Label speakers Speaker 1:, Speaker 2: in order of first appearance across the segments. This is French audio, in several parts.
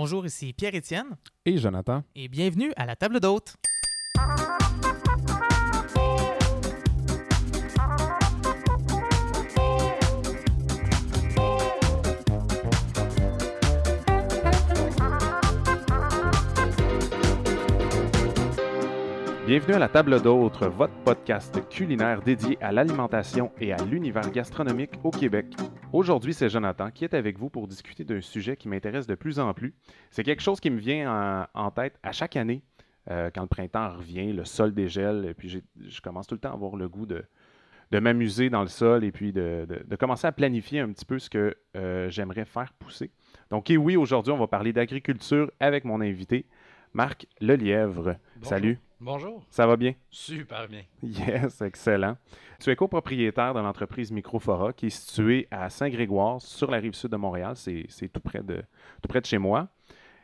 Speaker 1: Bonjour, ici Pierre-Étienne
Speaker 2: Et Jonathan.
Speaker 1: et bienvenue à la table d'hôte.
Speaker 2: Bienvenue à la table d'autres, votre podcast culinaire dédié à l'alimentation et à l'univers gastronomique au Québec. Aujourd'hui, c'est Jonathan qui est avec vous pour discuter d'un sujet qui m'intéresse de plus en plus. C'est quelque chose qui me vient en, en tête à chaque année, euh, quand le printemps revient, le sol dégèle, et puis je commence tout le temps à avoir le goût de, de m'amuser dans le sol et puis de, de- de commencer à planifier un petit peu ce que euh, j'aimerais faire pousser. Donc, et oui, aujourd'hui, on va parler d'agriculture avec mon invité, Marc Lelièvre.
Speaker 3: Bonjour.
Speaker 2: Salut,
Speaker 3: Bonjour.
Speaker 2: ça va bien?
Speaker 3: Super bien.
Speaker 2: Yes, excellent. Tu es copropriétaire de l'entreprise Microfora qui est située à Saint-Grégoire, sur la rive sud de Montréal. C'est tout, près de, tout près de chez moi.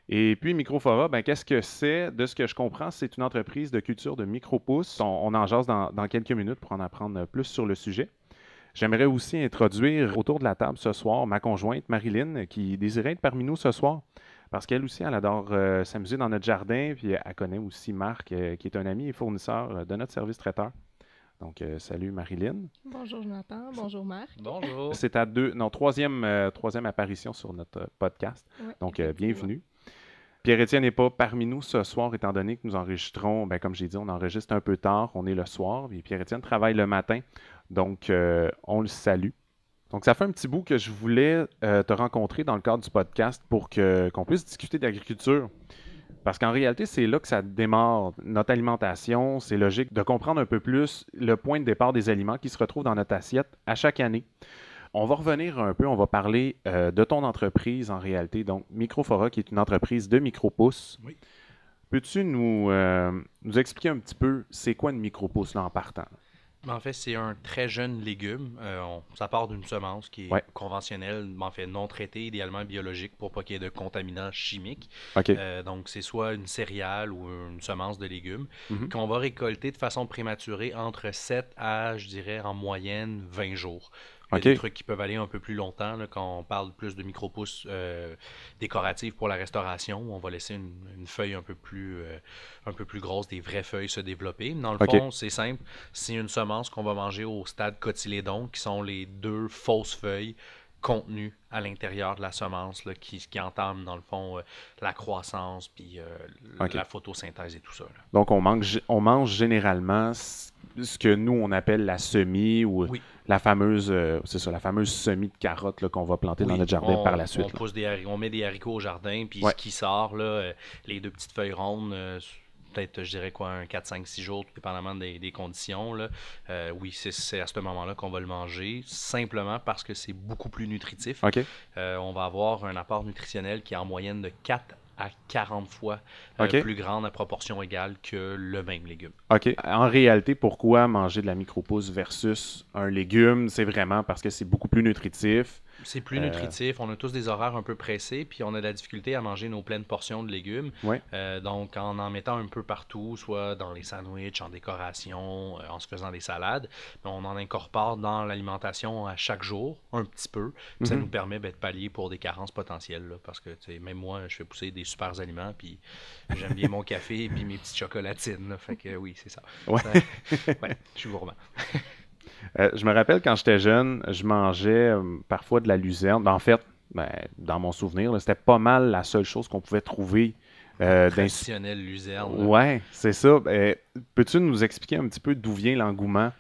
Speaker 2: Et puis Microfora, ben, qu'est-ce que c'est? De ce que je comprends, c'est une entreprise de culture de micro-pousses. On, on en jase dans, dans quelques minutes pour en apprendre plus sur le sujet. J'aimerais aussi introduire autour de la table ce soir ma conjointe Marilyn qui désirait être parmi nous ce soir parce qu'elle aussi, elle adore euh, s'amuser dans notre jardin, puis elle connaît aussi Marc, euh, qui est un ami et fournisseur euh, de notre service traiteur. Donc, euh, salut Marilyn.
Speaker 4: Bonjour Jonathan, bonjour Marc.
Speaker 3: Bonjour.
Speaker 2: C'est ta deux, non, troisième, euh, troisième apparition sur notre podcast.
Speaker 4: Ouais,
Speaker 2: Donc, euh, bienvenue. Pierre-Étienne n'est pas parmi nous ce soir, étant donné que nous enregistrons, ben, comme j'ai dit, on enregistre un peu tard, on est le soir, et Pierre-Étienne travaille le matin, donc euh, on le salue. Donc, ça fait un petit bout que je voulais euh, te rencontrer dans le cadre du podcast pour que, qu'on puisse discuter d'agriculture. Parce qu'en réalité, c'est là que ça démarre notre alimentation. C'est logique de comprendre un peu plus le point de départ des aliments qui se retrouvent dans notre assiette à chaque année. On va revenir un peu, on va parler euh, de ton entreprise en réalité. Donc, Microfora, qui est une entreprise de micro-pousses.
Speaker 3: Oui.
Speaker 2: Peux-tu nous, euh, nous expliquer un petit peu c'est quoi une micro-pousse là en partant?
Speaker 3: En fait, c'est un très jeune légume. Euh, on- ça part d'une semence qui est
Speaker 2: Ouais.
Speaker 3: conventionnelle, en fait non traitée, idéalement biologique pour pas qu'il y ait de contaminants chimiques. Euh, donc, c'est soit une céréale ou une semence de légumes
Speaker 2: Mhm.
Speaker 3: qu'on va récolter de façon prématurée entre 7 à, je dirais, en moyenne 20 jours. Il y a des trucs qui peuvent aller un peu plus longtemps là, quand on parle plus de micro-pousses euh, décoratives pour la restauration. On va laisser une, une feuille un peu, plus, euh, un peu plus grosse, des vraies feuilles se développer. Dans le fond, c'est simple. C'est une semence qu'on va manger au stade cotylédon, qui sont les deux fausses feuilles contenues à l'intérieur de la semence là, qui, qui entament, dans le fond, euh, la croissance puis la photosynthèse et tout ça. là.
Speaker 2: Donc, on mange, on mange généralement ce que nous, on appelle la semis ou
Speaker 3: Oui.
Speaker 2: la fameuse, euh, c'est ça, la fameuse semis de carottes là, qu'on va planter dans notre jardin
Speaker 3: on-
Speaker 2: par la
Speaker 3: On,
Speaker 2: suite. là.
Speaker 3: pousse des on met des haricots au jardin, puis
Speaker 2: Ouais.
Speaker 3: ce qui sort, là, euh, les deux petites feuilles rondes, euh, peut-être, je dirais quoi, un 4, 5, 6 jours, tout dépendamment des, des conditions. Là. Euh, oui, c'est- à ce moment-là qu'on va le manger, simplement parce que c'est beaucoup plus nutritif. Euh, on va avoir un apport nutritionnel qui est en moyenne de 4 à 40 fois euh, plus grande à proportion égale que le même légume.
Speaker 2: OK. En réalité, pourquoi manger de la micro-pousse versus un légume? C'est vraiment parce que c'est beaucoup plus nutritif.
Speaker 3: C'est plus
Speaker 2: Euh,
Speaker 3: nutritif, on a tous des horaires un peu pressés, puis on a de la difficulté à manger nos pleines portions de légumes.
Speaker 2: Ouais.
Speaker 3: Euh, donc, en en mettant un peu partout, soit dans les sandwichs, en décoration, euh, en se faisant des salades, ben, on en incorpore dans l'alimentation à chaque jour, un petit peu. Puis Ça
Speaker 2: Mhm.
Speaker 3: nous permet ben, de pallier pour des carences potentielles. là, parce que même moi, je fais pousser des super aliments, puis j'aime bien mon café et puis mes petites chocolatines. là. fait que oui, c'est ça.
Speaker 2: Ouais.
Speaker 3: Ça- ouais, je suis gourmand.
Speaker 2: Euh, je me rappelle quand j'étais jeune, je mangeais euh, parfois de la luzerne. En fait, ben, dans mon souvenir, c'était pas mal la seule chose qu'on pouvait trouver euh, d'insu-
Speaker 3: Traditionnel luzerne.
Speaker 2: Ouais, c'est ça. Ben, Peux-tu nous expliquer un petit peu d'où vient l'engouement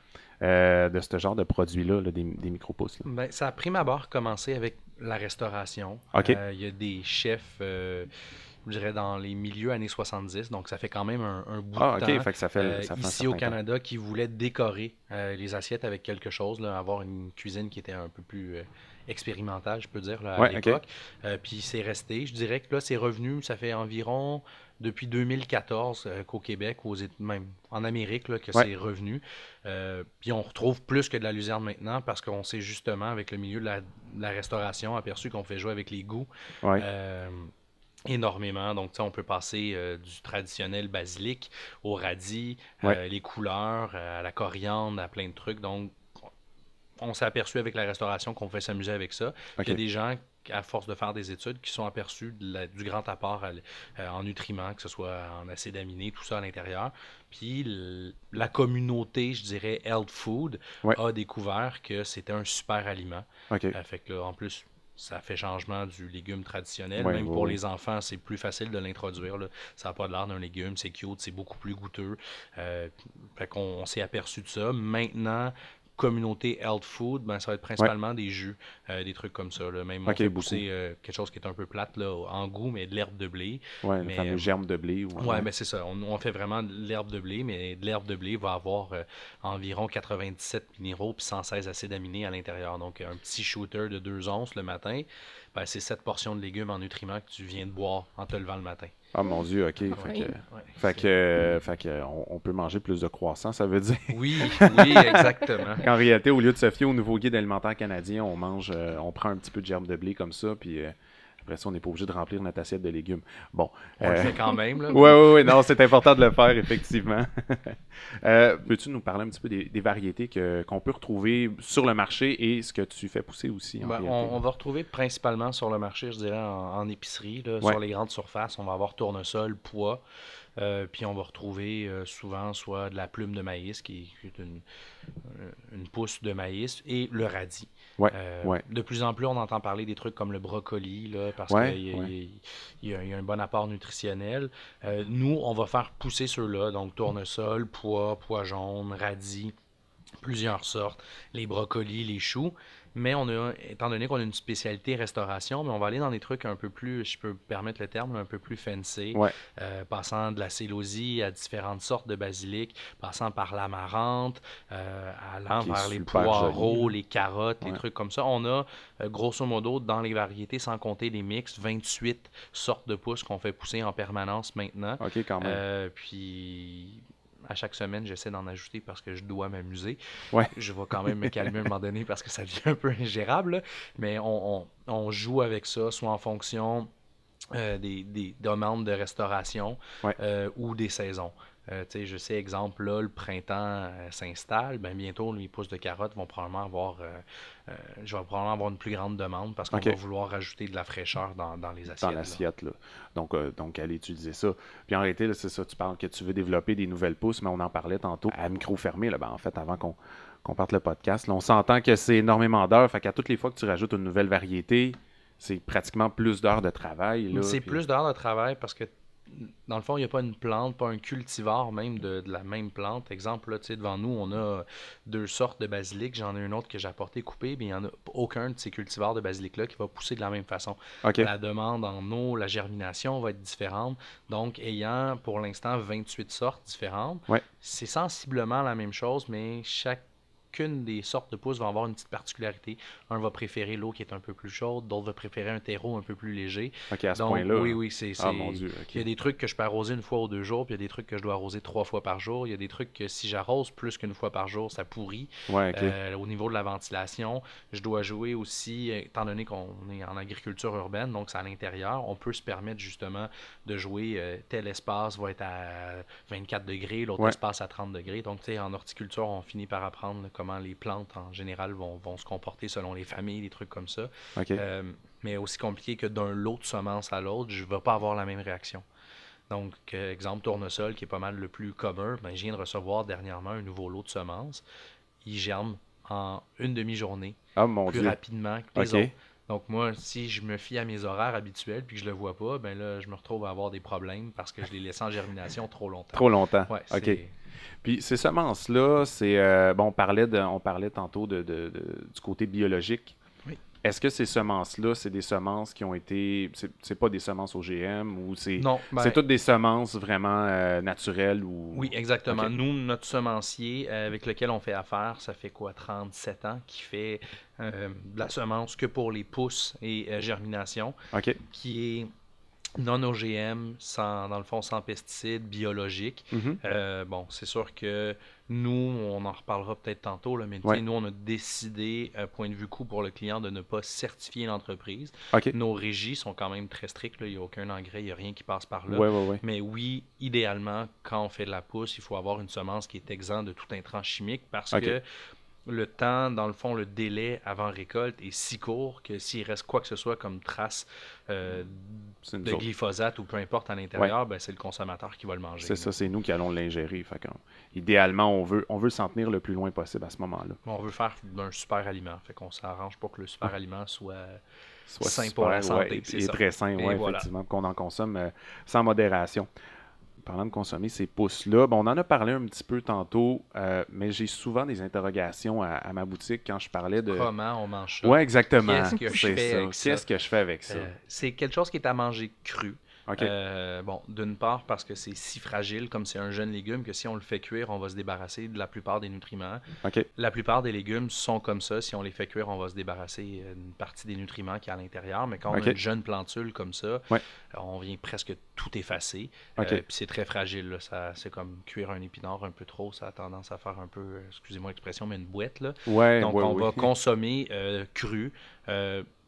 Speaker 2: euh, de ce genre de produit-là, là, des, des micro-pousses?
Speaker 3: Ben, ça a pris ma barre commencé avec la restauration. Il y a des chefs, je dirais, dans les milieux années 70, donc ça fait quand même un, un bout
Speaker 2: Ah,
Speaker 3: de temps.
Speaker 2: fait que ça fait,
Speaker 3: euh,
Speaker 2: ça fait un
Speaker 3: ici au
Speaker 2: temps.
Speaker 3: Canada, qui voulaient décorer euh, les assiettes avec quelque chose, là, avoir une cuisine qui était un peu plus euh, expérimentale, je peux dire, là, à
Speaker 2: Ouais,
Speaker 3: l'époque. Puis c'est resté. Je dirais que là, c'est revenu, ça fait environ depuis 2014 euh, qu'au Québec, aux, même en Amérique, là, que
Speaker 2: Ouais.
Speaker 3: c'est revenu. Puis on retrouve plus que de la luzerne maintenant parce qu'on s'est justement, avec le milieu de la, de la restauration, aperçu qu'on fait jouer avec les goûts
Speaker 2: Ouais.
Speaker 3: Énormément. Donc, on peut passer euh, du traditionnel basilic au radis, euh, les couleurs, euh, à la coriandre, à plein de trucs. Donc, on s'est aperçu avec la restauration qu'on fait s'amuser avec ça. Il y a des gens à force de faire des études, qui sont aperçus de la- du grand apport à en nutriments, que ce soit en acides aminés, tout ça à l'intérieur. Puis la communauté, je dirais, health food,
Speaker 2: Ouais.
Speaker 3: a découvert que c'était un super aliment.
Speaker 2: OK.
Speaker 3: Fait que là, en plus, ça fait changement du légume traditionnel.
Speaker 2: Ouais,
Speaker 3: Même
Speaker 2: ouais,
Speaker 3: pour
Speaker 2: ouais.
Speaker 3: les enfants, c'est plus facile de l'introduire. là. Ça n'a pas de l'air d'un légume, c'est cute, c'est beaucoup plus goûteux. Euh, fait qu'on on s'est aperçu de ça. Maintenant, communauté health food, ben, ça va être principalement des jus, euh, des trucs comme ça. là. Même on
Speaker 2: Ok,
Speaker 3: fait
Speaker 2: beaucoup.
Speaker 3: pousser euh, quelque chose qui est un peu plate là, en goût, mais de l'herbe de blé.
Speaker 2: Ouais, le
Speaker 3: mais,
Speaker 2: fameux
Speaker 3: euh,
Speaker 2: germe de blé. ou-
Speaker 3: Ouais, mais c'est ça. On, on fait vraiment de l'herbe de blé, mais de l'herbe de blé va avoir euh, environ 97 minéraux puis 116 acides aminés à l'intérieur. Donc, un petit shooter de 2 onces le matin, ben, c'est cette portion de légumes en nutriments que tu viens de boire en te levant le matin.
Speaker 2: Ah mon Dieu, OK. Fait
Speaker 4: Oui.
Speaker 2: que,
Speaker 3: Ouais,
Speaker 2: fait que, euh, fait que, on, on peut manger plus de croissants, ça veut dire.
Speaker 3: Oui, oui, exactement.
Speaker 2: En réalité, au lieu de se fier au nouveau guide alimentaire canadien, on mange, euh, on prend un petit peu de germe de blé comme ça, puis euh, après ça, on n'est pas obligé de remplir notre assiette de légumes. Bon.
Speaker 3: On le
Speaker 2: euh,
Speaker 3: fait quand même. Là,
Speaker 2: Oui, oui, oui, non, c'est important de le faire, effectivement. Euh, Peux-tu nous parler un petit peu des, des variétés qu'on peut retrouver sur le marché et ce que tu fais pousser aussi? en
Speaker 3: Ben, on, on va retrouver principalement sur le marché, je dirais, en, en épicerie, là,
Speaker 2: Ouais.
Speaker 3: sur les grandes surfaces. On va avoir tournesol, pois, euh, puis on va retrouver euh, souvent soit de la plume de maïs, qui, qui est une, une pousse de maïs, et le radis.
Speaker 2: Ouais,
Speaker 3: Euh,
Speaker 2: ouais.
Speaker 3: De plus en plus, on entend parler des trucs comme le brocoli, là, parce
Speaker 2: Ouais,
Speaker 3: qu'il y a un bon apport nutritionnel. Euh, nous, on va faire pousser ceux-là, donc tournesol, pois, pois jaune, radis, plusieurs sortes, les brocolis, les choux. Mais on a, étant donné qu'on a une spécialité restauration, mais on va aller dans des trucs un peu plus, je peux me permettre le terme, un peu plus fancy,
Speaker 2: Ouais.
Speaker 3: euh, passant de la célosie à différentes sortes de basilic, passant par l'amarante, euh, allant vers les poireaux,
Speaker 2: joli.
Speaker 3: les carottes, les
Speaker 2: Ouais.
Speaker 3: trucs comme ça. On a, euh, grosso modo, dans les variétés, sans compter les mix, 28 sortes de pousses qu'on fait pousser en permanence maintenant.
Speaker 2: OK, quand même.
Speaker 3: Euh, puis à chaque semaine, j'essaie d'en ajouter parce que je dois m'amuser.
Speaker 2: Ouais.
Speaker 3: Je vais quand même me calmer à un moment donné parce que ça devient un peu ingérable. là. Mais on, on- on joue avec ça, soit en fonction euh, des, des demandes de restauration
Speaker 2: Ouais.
Speaker 3: euh, ou des saisons. Euh, je sais, exemple, là, le printemps euh, s'installe, ben bientôt, les pousses de carottes vont probablement avoir, euh, je vais probablement avoir une plus grande demande parce qu'on va vouloir rajouter de la fraîcheur dans, dans les assiettes.
Speaker 2: dans l'assiette. Là. Donc, donc, aller utiliser ça. Puis en réalité, c'est ça, tu parles que tu veux développer des nouvelles pousses, mais on en parlait tantôt à micro fermé, là, ben, en fait, avant qu'on qu'on parte le podcast. Là, on s'entend que c'est énormément d'heures. Fait qu'à toutes les fois que tu rajoutes une nouvelle variété, c'est pratiquement plus d'heures de travail.
Speaker 3: C'est
Speaker 2: puis-
Speaker 3: plus d'heures de travail parce que, dans le fond, il n'y a pas une plante, pas un cultivar même de, de la même plante. Exemple, là, tu sais, devant nous, on a deux sortes de basilic. J'en ai une autre que j'ai apporté coupée, mais il n'y en a aucun de ces cultivars de basilic-là qui va pousser de la même façon. La demande en eau, la germination va être différente. Donc, ayant pour l'instant 28 sortes différentes,
Speaker 2: Ouais.
Speaker 3: c'est sensiblement la même chose, mais chacune des sortes de pousses va avoir une petite particularité. Un va préférer l'eau qui est un peu plus chaude, d'autres va préférer un terreau un peu plus léger.
Speaker 2: OK, à ce
Speaker 3: Donc,
Speaker 2: point-là.
Speaker 3: oui, oui, c'est.
Speaker 2: Ah, mon Dieu.
Speaker 3: Il y a des trucs que je peux arroser une fois ou deux jours, puis il y a des trucs que je dois arroser trois fois par jour. Il y a des trucs que si j'arrose plus qu'une fois par jour, ça pourrit.
Speaker 2: Ouais, OK.
Speaker 3: Euh, au niveau de la ventilation, je dois jouer aussi, étant donné qu'on est en agriculture urbaine, donc c'est à l'intérieur, on peut se permettre justement de jouer euh, tel espace va être à 24 degrés, l'autre
Speaker 2: Ouais.
Speaker 3: espace à 30 degrés. Donc, tu sais, en horticulture, on finit par apprendre là, comment les plantes en général vont, vont se comporter selon les familles, des trucs comme ça. Euh, mais aussi compliqué que d'un lot de semences à l'autre, je ne vais pas avoir la même réaction. Donc, exemple, tournesol, qui est pas mal le plus commun, ben, je viens de recevoir dernièrement un nouveau lot de semences. Il germe en une demi-journée,
Speaker 2: ah, mon
Speaker 3: plus
Speaker 2: Dieu.
Speaker 3: rapidement que les autres. Donc, moi, si je me fie à mes horaires habituels puis que je le vois pas, ben là, je me retrouve à avoir des problèmes parce que je les laisse en germination trop longtemps.
Speaker 2: Trop longtemps.
Speaker 3: Ouais,
Speaker 2: OK. Puis ces semences-là, c'est euh, bon, on parlait, de, on parlait tantôt de, de- de- du côté biologique. Est-ce que ces semences-là, c'est des semences qui ont été, c'est pas des semences OGM ou c'est
Speaker 3: Non, ben,
Speaker 2: c'est toutes des semences vraiment euh, naturelles ou
Speaker 3: Oui, exactement. Nous, notre semencier euh, avec lequel on fait affaire, ça fait quoi, 37 ans, qui fait euh, de la semence que pour les pousses et germination,
Speaker 2: Ok.
Speaker 3: qui est non OGM, sans, dans le fond sans pesticides, biologique.
Speaker 2: Mhm.
Speaker 3: Euh, bon, c'est sûr que nous, on en reparlera peut-être tantôt, là, mais
Speaker 2: Ouais.
Speaker 3: nous, on a décidé, euh, point de vue coût pour le client, de ne pas certifier l'entreprise. Nos régies sont quand même très strictes, là. il n'y a aucun engrais, il n'y a rien qui passe par là.
Speaker 2: Ouais, ouais, ouais.
Speaker 3: Mais oui, idéalement, quand on fait de la pousse, il faut avoir une semence qui est exempte de tout intrant chimique parce que le temps, dans le fond, le délai avant récolte est si court que s'il reste quoi que ce soit comme trace euh, de
Speaker 2: autres.
Speaker 3: glyphosate ou peu importe à l'intérieur, ben, c'est le consommateur qui va le manger.
Speaker 2: C'est ça, c'est nous qui allons l'ingérer. Idéalement, on veut, on veut s'en tenir le plus loin possible à ce moment-là.
Speaker 3: On veut faire un super aliment. Fait qu'on s'arrange pour que le super aliment soit.
Speaker 2: Soit
Speaker 3: Sain
Speaker 2: super,
Speaker 3: pour la santé,
Speaker 2: ouais,
Speaker 3: c'est
Speaker 2: et très sain, ouais,
Speaker 3: voilà.
Speaker 2: effectivement, qu'on en consomme euh, sans modération. Parlant de consommer ces pousses-là, bon, on en a parlé un petit peu tantôt, euh, mais j'ai souvent des interrogations à, à ma boutique quand je parlais de.
Speaker 3: Comment on mange ça?
Speaker 2: Ouais, exactement.
Speaker 3: Qu'est-ce que je
Speaker 2: C'est
Speaker 3: fais
Speaker 2: ça.
Speaker 3: avec ça?
Speaker 2: Qu'est-ce que je fais avec ça?
Speaker 3: Euh, c'est quelque chose qui est à manger cru.
Speaker 2: OK.
Speaker 3: Euh, bon, d'une part parce que c'est si fragile comme c'est un jeune légume que si on le fait cuire, on va se débarrasser de la plupart des nutriments. La plupart des légumes sont comme ça. Si on les fait cuire, on va se débarrasser euh, d'une partie des nutriments qui est à l'intérieur. Mais quand on a une jeune plantule comme ça,
Speaker 2: Ouais.
Speaker 3: euh, on vient presque tout effacer. Euh, Puis c'est très fragile. là. Ça, c'est comme cuire un épinard un peu trop. Ça a tendance à faire un peu, excusez-moi l'expression, mais une boîte. Là.
Speaker 2: Ouais,
Speaker 3: Donc,
Speaker 2: ouais,
Speaker 3: on va consommer euh, cru,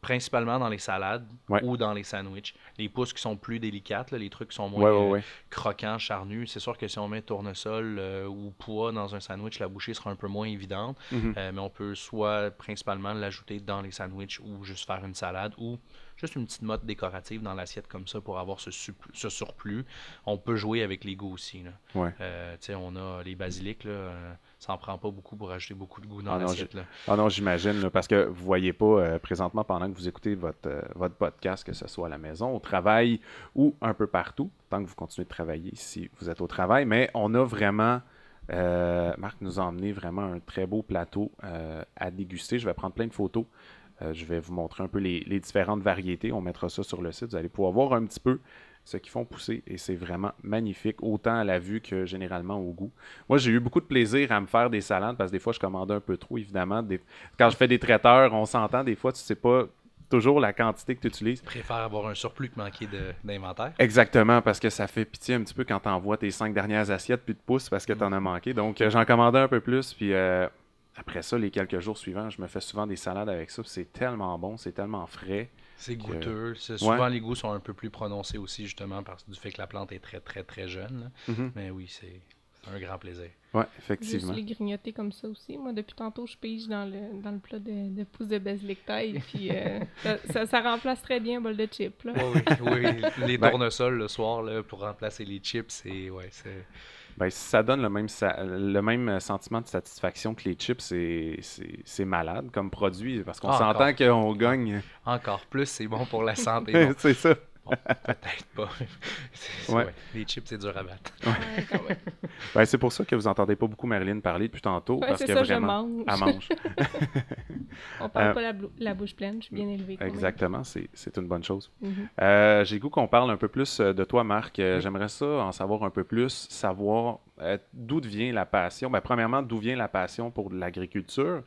Speaker 3: principalement dans les salades
Speaker 2: Ouais.
Speaker 3: ou dans les sandwichs. Les pousses qui sont plus délicates, là, les trucs qui sont moins
Speaker 2: ouais,
Speaker 3: euh, croquants, charnus. C'est sûr que si on met tournesol euh, ou pois dans un sandwich, la bouchée sera un peu moins évidente.
Speaker 2: Mhm.
Speaker 3: Euh, mais on peut soit principalement l'ajouter dans les sandwichs ou juste faire une salade ou juste une petite motte décorative dans l'assiette comme ça pour avoir ce, surplus. On peut jouer avec les goûts aussi. Là. On a les là, euh, ça en prend pas beaucoup pour ajouter beaucoup de goût dans
Speaker 2: Ah
Speaker 3: l'assiette.
Speaker 2: Ah non, j'imagine, parce que vous voyez pas euh, présentement pendant que vous écoutez votre, euh, votre podcast, que ce soit à la maison, au travail ou un peu partout, tant que vous continuez de travailler si vous êtes au travail, mais on a vraiment, euh, Marc nous a emmené vraiment un très beau plateau à déguster. Je vais prendre plein de photos. Je vais vous montrer un peu les, les différentes variétés. On mettra ça sur le site. Vous allez pouvoir voir un petit peu ce qu'ils font pousser et c'est vraiment magnifique, autant à la vue que généralement au goût. Moi, j'ai eu beaucoup de plaisir à me faire des salades parce que des fois, je commandais un peu trop, évidemment. Des- Quand je fais des traiteurs, on s'entend, des fois, tu sais pas toujours la quantité que tu utilises.
Speaker 3: Je préfère avoir un surplus que manquer d'inventaire.
Speaker 2: Exactement, parce que ça fait pitié un petit peu quand t'envoies tes cinq dernières assiettes puis de pouces parce que t'en as manqué. Donc, euh, j'en commandais un peu plus, puis euh, après ça, les quelques jours suivants, je me fais souvent des salades avec ça. puis C'est tellement bon, c'est tellement frais.
Speaker 3: C'est goûteux. C'est- Souvent, les goûts sont un peu plus prononcés aussi, justement, parce du fait que la plante est très, très, très jeune.
Speaker 2: Mhm.
Speaker 3: Mais oui, c'est un grand plaisir.
Speaker 4: Juste
Speaker 2: effectivement.
Speaker 4: les grignoter comme ça aussi. Moi, depuis tantôt, je pige dans le, dans le plat de, de pousses de basilic taille. Puis euh, ça, ça, ça remplace très bien un bol de chips. Là.
Speaker 3: oui, oui, les
Speaker 2: Ben-
Speaker 3: tournesols le soir là, pour remplacer les chips, c'est. Ouais,
Speaker 2: Ben, ça donne le même, sa- le même sentiment de satisfaction que les chips, c'est- malade comme produit, parce qu'on
Speaker 3: Ah,
Speaker 2: s'entend qu'on gagne.
Speaker 3: Encore plus, c'est bon pour la santé.
Speaker 2: C'est ça.
Speaker 3: Bon, peut-être pas. C'est-
Speaker 2: Ouais.
Speaker 3: ouais, Les chips, c'est dur à battre.
Speaker 4: Ouais, même.
Speaker 2: Ben, c'est pour ça que vous entendez pas beaucoup Marilyn parler depuis tantôt,
Speaker 4: Ouais,
Speaker 2: parce
Speaker 4: c'est
Speaker 2: que
Speaker 4: ça, je
Speaker 2: vraiment,
Speaker 4: mange.
Speaker 2: elle mange.
Speaker 4: On parle
Speaker 2: Euh,
Speaker 4: pas la, bouche pleine, je suis bien élevée.
Speaker 2: Exactement, c'est c'est une bonne chose.
Speaker 4: Mhm.
Speaker 2: Euh, J'ai goût qu'on parle un peu plus euh, de toi, Marc. J'aimerais ça en savoir un peu plus, savoir euh, d'où vient la passion? Ben, premièrement, d'où vient la passion pour l'agriculture,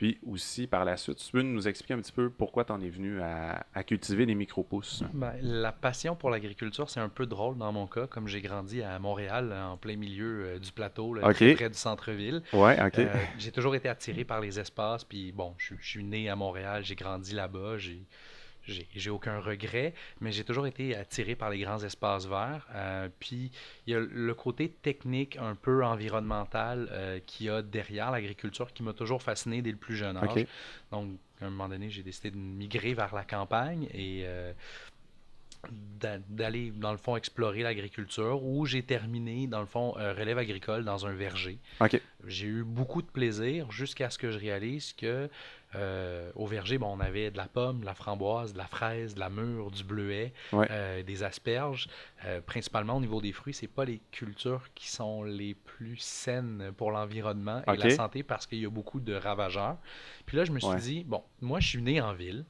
Speaker 2: puis aussi par la suite, tu peux nous expliquer un petit peu pourquoi tu en es venu à, à cultiver des micro-pousses?
Speaker 3: Ben, la passion pour l'agriculture, c'est un peu drôle dans mon cas, comme j'ai grandi à Montréal, en plein milieu euh, du plateau, là, près du centre-ville.
Speaker 2: Ouais, ok.
Speaker 3: Euh, j'ai toujours été attiré par les espaces, puis bon, je, je suis né à Montréal, j'ai grandi là-bas, j'ai j'ai j'ai aucun regret, mais j'ai toujours été attiré par les grands espaces verts. Euh, puis il y a le côté technique, un peu environnemental, euh, qu'il y a derrière l'agriculture qui m'a toujours fasciné dès le plus jeune âge. Donc, à un moment donné, j'ai décidé de migrer vers la campagne et euh, d'aller, dans le fond, explorer l'agriculture, où j'ai terminé, dans le fond, euh, relève agricole dans un verger. J'ai eu beaucoup de plaisir jusqu'à ce que je réalise que euh, au verger, bon, on avait de la pomme, de la framboise, de la fraise, de la mûre, du bleuet,
Speaker 2: Ouais.
Speaker 3: euh, des asperges. Euh, principalement au niveau des fruits, c'est pas les cultures qui sont les plus saines pour l'environnement et la santé parce qu'il y a beaucoup de ravageurs. Puis là, je me suis
Speaker 2: Ouais.
Speaker 3: dit, bon, moi, je suis né en ville.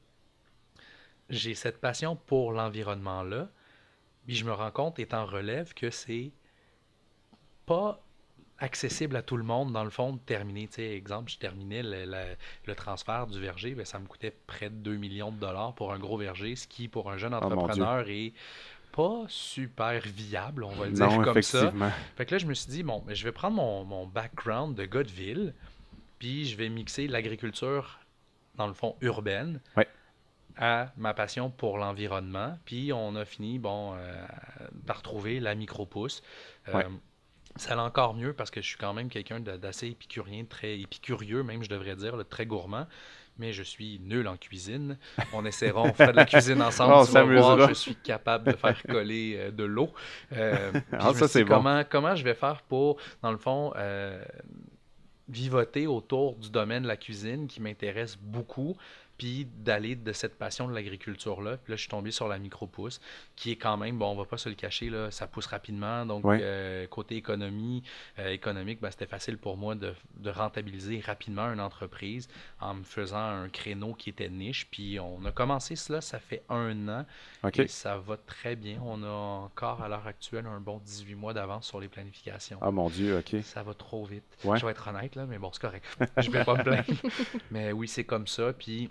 Speaker 3: J'ai cette passion pour l'environnement-là. Puis je me rends compte, étant relève, que c'est pas accessible à tout le monde, dans le fond, de terminer. Tu sais, exemple, je terminais le, transfert du verger, ben, ça me coûtait près de 2 millions de dollars pour un gros verger, ce qui, pour un jeune
Speaker 2: Oh,
Speaker 3: entrepreneur, est pas super viable, on va le dire
Speaker 2: Non,
Speaker 3: comme ça. Fait que là, je me suis dit, bon, je vais prendre mon, mon background de gars de ville, puis je vais mixer l'agriculture, dans le fond, urbaine,
Speaker 2: Ouais.
Speaker 3: À ma passion pour l'environnement. Puis on a fini, bon, euh, par trouver la micro-pousse. Euh,
Speaker 2: Ouais.
Speaker 3: Ça allait encore mieux parce que je suis quand même quelqu'un d'assez épicurien, très épicurieux même, je devrais dire, très gourmand. Mais je suis nul en cuisine. On essaiera, on fera de la cuisine ensemble.
Speaker 2: On
Speaker 3: tu vas voir, je suis capable de faire coller euh, de l'eau. Euh,
Speaker 2: Ah, ça, c'est bon.
Speaker 3: comment, comment je vais faire pour, dans le fond, vivoter autour du domaine de la cuisine qui m'intéresse beaucoup, puis d'aller de cette passion de l'agriculture-là. Puis là, je suis tombé sur la micro-pousse, qui est quand même, bon, on va pas se le cacher, là, ça pousse rapidement. Donc,
Speaker 2: Ouais.
Speaker 3: euh, côté économie, euh, économique, ben, c'était facile pour moi de, de rentabiliser rapidement une entreprise en me faisant un créneau qui était niche. Puis on a commencé cela, ça fait un an, et ça va très bien. On a encore, à l'heure actuelle, un bon 18 mois d'avance sur les planifications.
Speaker 2: Ah mon Dieu, OK.
Speaker 3: Ça va trop vite.
Speaker 2: Ouais.
Speaker 3: Je vais être honnête, là, mais bon, c'est correct. Je vais pas me plaindre. mais oui, c'est comme ça. Puis,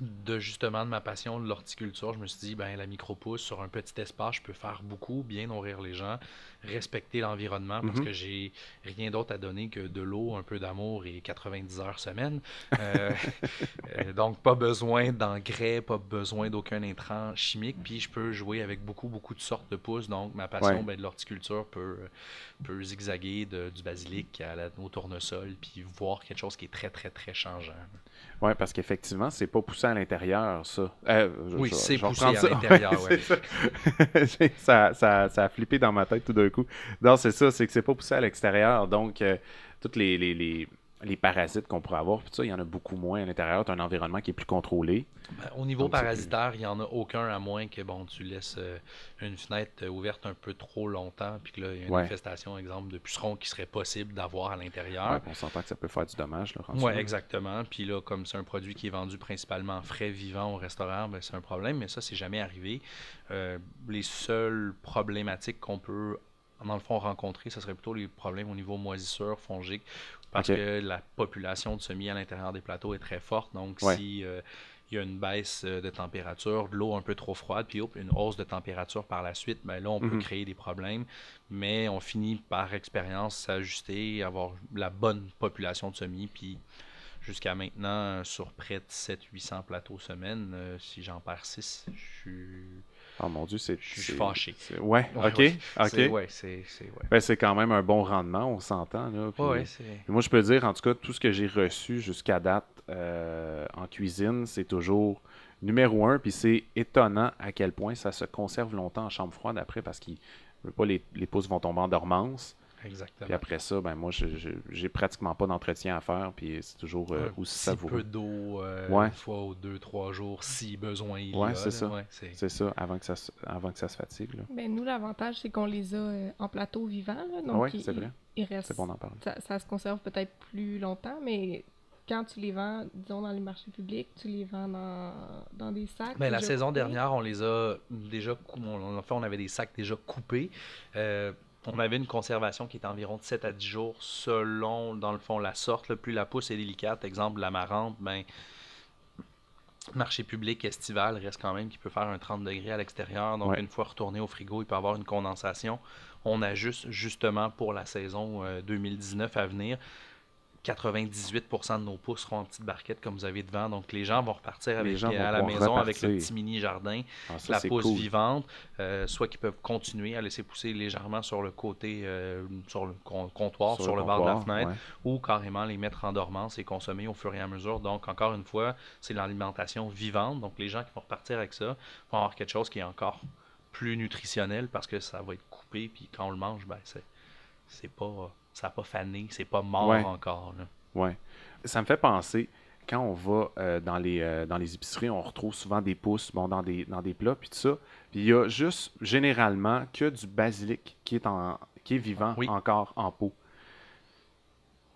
Speaker 3: de justement de ma passion de l'horticulture, je me suis dit, ben la micro-pousse, sur un petit espace, je peux faire beaucoup, bien nourrir les gens, respecter l'environnement, parce
Speaker 2: Mhm.
Speaker 3: que j'ai rien d'autre à donner que de l'eau, un peu d'amour et 90 heures semaine. Euh, euh, donc, pas besoin d'engrais, pas besoin d'aucun intrant chimique, puis je peux jouer avec beaucoup, beaucoup de sortes de pousses. Donc, ma passion
Speaker 2: Ouais.
Speaker 3: ben, de l'horticulture peut, peut zigzaguer de- du basilic à la, au tournesol, puis voir quelque chose qui est très, très, très changeant.
Speaker 2: Oui, parce qu'effectivement, c'est pas poussé à l'intérieur, ça. Euh, je-
Speaker 3: Oui, c'est poussé à l'intérieur,
Speaker 2: Ouais, c'est ça. J'ai- ça, ça- ça a flippé dans ma tête tout d'un coup. Non, c'est ça, c'est que c'est pas poussé à l'extérieur. Donc, euh, toutes les, les, les, les parasites qu'on pourrait avoir, puis ça, il y en a beaucoup moins à l'intérieur. Tu as un environnement qui est plus contrôlé.
Speaker 3: Ben, au niveau
Speaker 2: Donc,
Speaker 3: parasitaire, il n'y en a aucun à moins que bon, tu laisses euh, une fenêtre euh, ouverte un peu trop longtemps, puis que là, il y a une
Speaker 2: Ouais.
Speaker 3: infestation, exemple, de pucerons qui serait possible d'avoir à l'intérieur.
Speaker 2: Ouais, on s'entend que ça peut faire du dommage.
Speaker 3: Oui, exactement. Puis là, comme c'est un produit qui est vendu principalement frais vivant au restaurant, ben, c'est un problème, mais ça, c'est jamais arrivé. Euh, les seules problématiques qu'on peut, dans le fond, rencontrer, ce serait plutôt les problèmes au niveau moisissure, fongique, parce que la population de semis à l'intérieur des plateaux est très forte. Donc,
Speaker 2: Ouais.
Speaker 3: si euh, il y a une baisse euh, de température, de l'eau un peu trop froide, puis hop, une hausse de température par la suite, ben là, on peut
Speaker 2: Mhm.
Speaker 3: créer des problèmes. Mais on finit par expérience s'ajuster, avoir la bonne population de semis, puis jusqu'à maintenant, sur près de 700-800 plateaux semaine, euh, si j'en perds 6, je suis...
Speaker 2: Oh mon Dieu, c'est.
Speaker 3: Je suis fâché.
Speaker 2: Ouais, ok.
Speaker 3: ouais.
Speaker 2: ok.
Speaker 3: C'est, ouais, c'est... c'est ouais.
Speaker 2: Ben, quand même un bon rendement, on s'entend.
Speaker 3: Ouais.
Speaker 2: Puis Moi, je peux dire, en tout cas, tout ce que j'ai reçu jusqu'à date euh, en cuisine, c'est toujours numéro un. Puis c'est étonnant à quel point ça se conserve longtemps en chambre froide après parce que pas les, les pousses vont tomber en dormance.
Speaker 3: Exactement.
Speaker 2: Puis après ça, ben moi, j'ai pratiquement pas d'entretien à faire. Puis c'est toujours euh,
Speaker 3: Un
Speaker 2: aussi
Speaker 3: petit
Speaker 2: savoureux.
Speaker 3: peu d'eau euh,
Speaker 2: Ouais.
Speaker 3: une fois ou deux, trois jours, si besoin il y
Speaker 2: Ouais,
Speaker 3: a.
Speaker 2: c'est ça.
Speaker 3: Ouais, c'est...
Speaker 2: Ça, avant que ça, se- avant que ça se fatigue. Là.
Speaker 4: Ben, nous, l'avantage, c'est qu'on les a euh, en plateau vivant. Là, donc,
Speaker 2: Ah ouais,
Speaker 4: il-
Speaker 2: c'est vrai.
Speaker 4: il reste-
Speaker 2: C'est bon d'en parler.
Speaker 4: ça, ça se conserve peut-être plus longtemps, mais quand tu les vends, disons, dans les marchés publics, tu les vends dans, dans des sacs.
Speaker 3: Ben, la saison
Speaker 4: coupés.
Speaker 3: dernière, on les a déjà on, en fait, on avait des sacs déjà coupés. Euh, on avait une conservation qui est environ de 7 à 10 jours selon, dans le fond, la sorte. là. plus la pousse est délicate, exemple l'amarante, ben, marché public estival reste quand même qui peut faire un 30 degrés à l'extérieur. Donc,
Speaker 2: Ouais.
Speaker 3: une fois retourné au frigo, il peut avoir une condensation. On ajuste justement pour la saison euh, 2019 à venir. 98% de nos pousses seront en petite barquette comme vous avez devant. Donc, les gens vont repartir avec,
Speaker 2: gens vont
Speaker 3: à la maison avec le petit mini jardin
Speaker 2: Ah, ça,
Speaker 3: la pousse
Speaker 2: cool.
Speaker 3: vivante, euh, soit qu'ils peuvent continuer à laisser pousser légèrement sur le côté, euh, sur le comptoir, sur, le, bord de la fenêtre,
Speaker 2: ouais.
Speaker 3: ou carrément les mettre en dormance et consommer au fur et à mesure. Donc, encore une fois, c'est l'alimentation vivante. Donc, les gens qui vont repartir avec ça vont avoir quelque chose qui est encore plus nutritionnel parce que ça va être coupé, puis quand on le mange, ben, c'est, c'est pas, ça n'a pas fané, c'est pas mort
Speaker 2: Ouais.
Speaker 3: encore. là.
Speaker 2: Ouais. Ça me fait penser, quand on va euh, dans, les, euh, dans les épiceries, on retrouve souvent des pousses bon, dans, des, dans des plats, puis tout ça. Puis il y a juste, généralement, que du basilic qui est, en, qui est vivant
Speaker 3: Oui.
Speaker 2: encore en pot.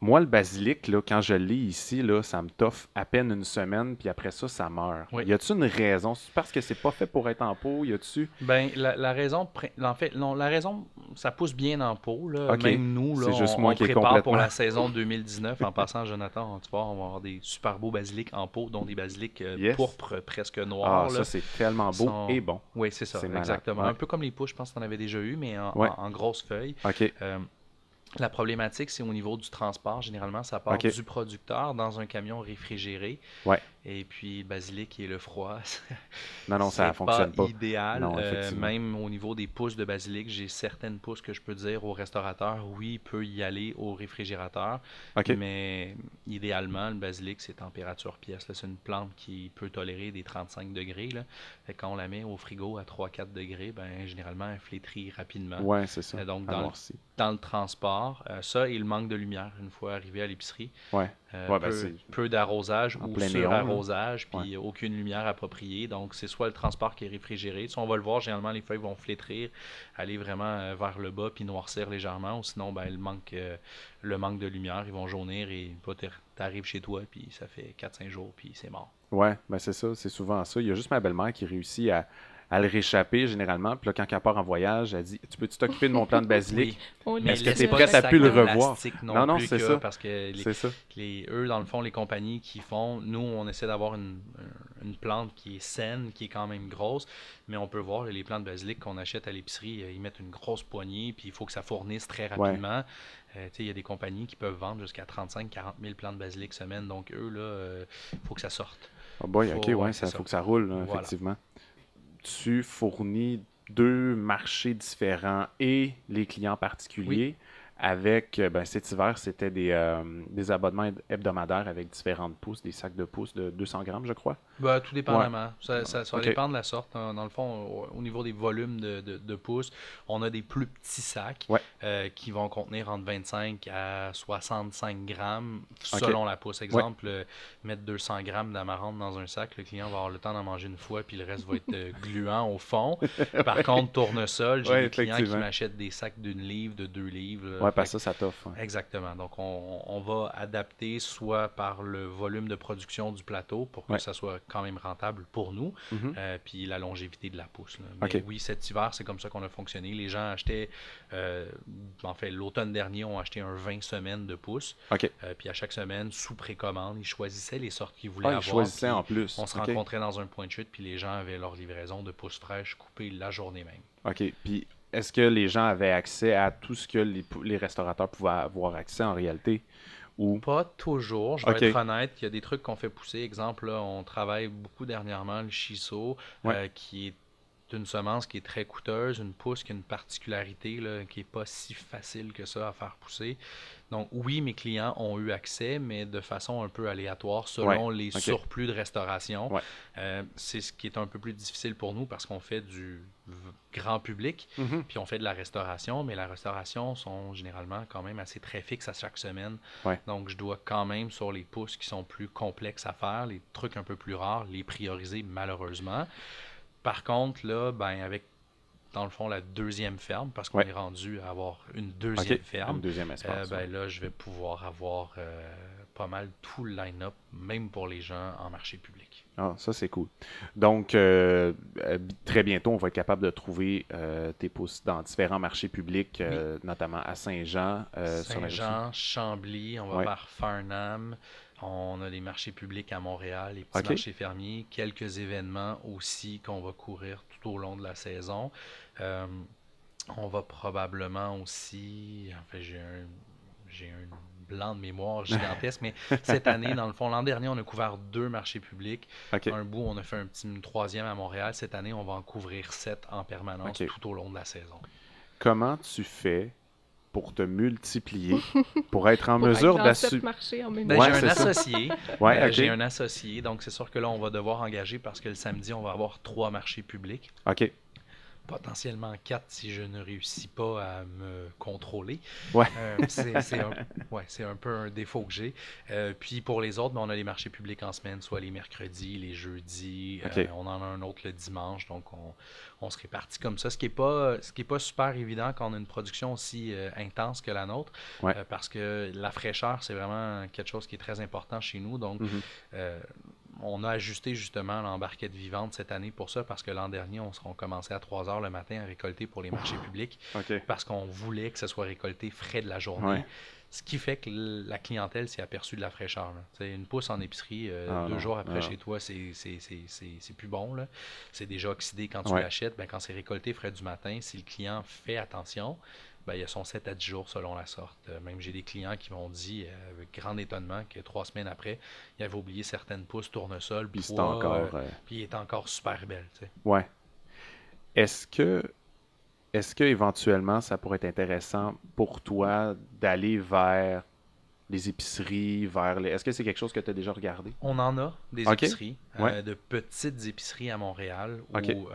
Speaker 2: Moi, le basilic, là, quand je l'ai ici, là, ça me toffe à peine une semaine, puis après ça, ça meurt.
Speaker 3: Oui.
Speaker 2: Y a-tu une raison? C'est parce que c'est pas fait pour être en pot? Y a-tu...
Speaker 3: Ben, la, la raison, en fait, non, la raison, ça pousse bien en pot. Là. Même nous, là,
Speaker 2: C'est juste
Speaker 3: on,
Speaker 2: moi
Speaker 3: on
Speaker 2: qui
Speaker 3: prépare pour la saison 2019. En passant, Jonathan, tu vois, on va avoir des super beaux basilics en pot, dont des basilics euh,
Speaker 2: Yes.
Speaker 3: pourpres, presque
Speaker 2: Ah,
Speaker 3: noirs. là.
Speaker 2: ça, c'est tellement beau
Speaker 3: Sont-
Speaker 2: et bon.
Speaker 3: Oui, c'est ça,
Speaker 2: malade.
Speaker 3: exactement. Un peu comme les pousses, je pense que tu en avais déjà eu, mais en,
Speaker 2: Ouais.
Speaker 3: en, en grosses feuilles.
Speaker 2: OK.
Speaker 3: Euh, La problématique, c'est au niveau du transport. Généralement, ça part du producteur dans un camion réfrigéré.
Speaker 2: Ouais.
Speaker 3: Et puis, le basilic et le froid,
Speaker 2: Non, non, ça
Speaker 3: c'est
Speaker 2: fonctionne pas.
Speaker 3: idéal.
Speaker 2: Non,
Speaker 3: Euh, même au niveau des pousses de basilic, j'ai certaines pousses que je peux dire au restaurateur, oui, il peut y aller au réfrigérateur. Mais idéalement, le basilic, c'est température pièce. C'est une plante qui peut tolérer des 35 degrés. Là. Fait quand on la met au frigo à 3-4 degrés, ben, généralement, elle flétrit rapidement.
Speaker 2: Ouais, c'est ça.
Speaker 3: Euh, donc,
Speaker 2: À
Speaker 3: dans le-
Speaker 2: noirci.
Speaker 3: Dans le transport, euh, ça et le manque de lumière une fois arrivé à l'épicerie.
Speaker 2: Ouais.
Speaker 3: Euh,
Speaker 2: Ouais, ben,
Speaker 3: peu,
Speaker 2: c'est-
Speaker 3: peu d'arrosage ou sur-arrosage, puis aucune lumière appropriée. Donc, c'est soit le transport qui est réfrigéré. Si on va le voir, généralement, les feuilles vont flétrir, aller vraiment euh, vers le bas, puis noircir légèrement. Ou sinon, ben, le, manque, euh, le manque de lumière, ils vont jaunir et t'arrives chez toi, puis ça fait 4-5 jours, puis c'est mort.
Speaker 2: Ouais, ben c'est ça, c'est souvent ça. Il y a juste ma belle-mère qui réussit à, à le réchapper généralement. Puis là, quand elle part en voyage, elle dit Tu peux-tu t'occuper de mon plan de basilic? Est-ce que t'es
Speaker 3: pas
Speaker 2: prête à plus le revoir?
Speaker 3: Non,
Speaker 2: Non, c'est ça.
Speaker 3: Parce que les,
Speaker 2: ça.
Speaker 3: les, eux, dans le fond, les compagnies qui font, nous, on essaie d'avoir une, une plante qui est saine, qui est quand même grosse, mais on peut voir les plantes de basilic qu'on achète à l'épicerie, euh, ils mettent une grosse poignée, puis il faut que ça fournisse très
Speaker 2: Ouais.
Speaker 3: rapidement. Euh, tu il y a des compagnies qui peuvent vendre jusqu'à 35-40 000 plantes de basilic semaine, donc eux, là, il faut que ça sorte.
Speaker 2: Oh boy,
Speaker 3: Faut-
Speaker 2: ok,
Speaker 3: ouais,
Speaker 2: ça faut que ça roule, là,
Speaker 3: Voilà.
Speaker 2: effectivement. Tu fournis deux marchés différents et les clients particuliers. Avec, euh, ben, cet hiver, c'était des, euh, des abonnements heb- hebdomadaires avec différentes pousses, des sacs de pousses de 200 grammes, je crois.
Speaker 3: Bah, tout dépendamment. Ça, ça, ça dépend de la sorte. hein. Dans le fond, au, au niveau des volumes de, de, de pouces, on a des plus petits sacs
Speaker 2: Ouais.
Speaker 3: euh, qui vont contenir entre 25 à 65 grammes selon la pousse. Exemple, euh, mettre 200 grammes d'amarante dans un sac, le client va avoir le temps d'en manger une fois, puis le reste va être gluant au fond. Par contre, tournesol, j'ai des clients qui m'achètent des sacs d'une livre, de deux livres. Fait
Speaker 2: parce que ça, ça t'offre. ouais.
Speaker 3: Exactement. Donc, on, on va adapter soit par le volume de production du plateau pour que
Speaker 2: Ouais.
Speaker 3: ça soit quand même rentable pour nous,
Speaker 2: Mhm.
Speaker 3: euh, puis la longévité de la pousse. là. Mais oui, cet hiver, c'est comme ça qu'on a fonctionné. Les gens achetaient, euh, en fait, l'automne dernier, ont acheté un 20 semaines de pouces.
Speaker 2: OK.
Speaker 3: Euh, puis à chaque semaine, sous précommande, ils choisissaient les sortes qu'ils voulaient
Speaker 2: Ah, ils
Speaker 3: avoir.
Speaker 2: choisissaient
Speaker 3: puis
Speaker 2: en plus.
Speaker 3: On se rencontrait dans un point de chute, puis les gens avaient leur livraison de pousses fraîches coupées la journée même.
Speaker 2: OK. Puis, est-ce que les gens avaient accès à tout ce que les, les restaurateurs pouvaient avoir accès en réalité? Ou...
Speaker 3: Pas toujours, je vais être honnête. Il y a des trucs qu'on fait pousser. Exemple, là, on travaille beaucoup dernièrement le shiso,
Speaker 2: Ouais.
Speaker 3: euh, qui est une semence qui est très coûteuse, une pousse qui a une particularité là, qui n'est pas si facile que ça à faire pousser. Donc oui, mes clients ont eu accès, mais de façon un peu aléatoire selon les surplus de restauration.
Speaker 2: Ouais.
Speaker 3: Euh, c'est ce qui est un peu plus difficile pour nous parce qu'on fait du grand public,
Speaker 2: Mhm.
Speaker 3: puis on fait de la restauration, mais la restauration sont généralement quand même assez très fixes à chaque semaine.
Speaker 2: Ouais.
Speaker 3: Donc je dois quand même sur les pousses qui sont plus complexes à faire, les trucs un peu plus rares, les prioriser malheureusement. Par contre, là, ben avec dans le fond la deuxième ferme, parce qu'on
Speaker 2: Ouais.
Speaker 3: est rendu à avoir une deuxième ferme.
Speaker 2: Une deuxième
Speaker 3: Euh, ben là, je vais pouvoir avoir euh, pas mal tout le line-up, même pour les gens en marché public.
Speaker 2: Ah, ça, c'est cool. Donc, euh, très bientôt, on va être capable de trouver tes pousses dans différents marchés publics, notamment à Saint-Jean.
Speaker 3: Saint-Jean, Chambly, on va
Speaker 2: Ouais.
Speaker 3: vers Farnham. On a des marchés publics à Montréal, les petits marchés fermiers, quelques événements aussi qu'on va courir tout au long de la saison. Euh, on va probablement aussi. En fait, j'ai un, j'ai un blanc de mémoire gigantesque, mais cette année, dans le fond, l'an dernier, on a couvert deux marchés publics. Un bout, on a fait un petit une troisième à Montréal. Cette année, on va en couvrir sept en permanence tout au long de la saison.
Speaker 2: Comment tu fais pour te multiplier, pour être en
Speaker 4: Pour
Speaker 2: mesure d'assumer...
Speaker 4: marchés en même
Speaker 3: Ben,
Speaker 2: Ouais,
Speaker 3: j'ai un
Speaker 2: ça.
Speaker 3: associé.
Speaker 2: Ouais,
Speaker 3: Euh,
Speaker 2: OK.
Speaker 3: J'ai un associé, donc c'est sûr que là, on va devoir engager parce que le samedi, on va avoir trois marchés publics.
Speaker 2: OK.
Speaker 3: Potentiellement quatre si je ne réussis pas à me contrôler.
Speaker 2: Ouais.
Speaker 3: Euh, c'est un, ouais, c'est un peu un défaut que j'ai. Euh, puis pour les autres, ben, on a les marchés publics en semaine, soit les mercredis, les jeudis. Euh, on en a un autre le dimanche, donc on, on se répartit comme ça. Ce qui n'est pas, ce qui est pas super évident quand on a une production aussi intense que la nôtre,
Speaker 2: Ouais.
Speaker 3: parce que la fraîcheur, c'est vraiment quelque chose qui est très important chez nous. Donc,
Speaker 2: Mhm.
Speaker 3: euh, on a ajusté justement l'embarquette vivante cette année pour ça, parce que l'an dernier, on, commençait à 3 heures le matin à récolter pour les marchés publics, parce qu'on voulait que ce soit récolté frais de la journée.
Speaker 2: Ouais.
Speaker 3: Ce qui fait que la clientèle s'est aperçue de la fraîcheur. là. Une pousse en épicerie, euh,
Speaker 2: Ah,
Speaker 3: deux
Speaker 2: non.
Speaker 3: jours après
Speaker 2: Ah.
Speaker 3: chez toi, c'est plus bon. C'est déjà oxydé quand tu
Speaker 2: Ouais.
Speaker 3: l'achètes. Ben, quand c'est récolté frais du matin, si le client fait attention, ben, il y a son 7 à 10 jours selon la sorte. Euh, même j'ai des clients qui m'ont dit, euh, avec grand étonnement, que trois semaines après, ils avaient oublié certaines pousses tournesol,
Speaker 2: Puis c'est encore.
Speaker 3: euh, puis il est encore super belle. tu sais.
Speaker 2: Ouais. Est-ce que, est-ce que éventuellement ça pourrait être intéressant pour toi d'aller vers les épiceries, vers les... Est-ce que c'est quelque chose que tu as déjà regardé?
Speaker 3: On en a des épiceries, euh, de petites épiceries à Montréal. Où, euh,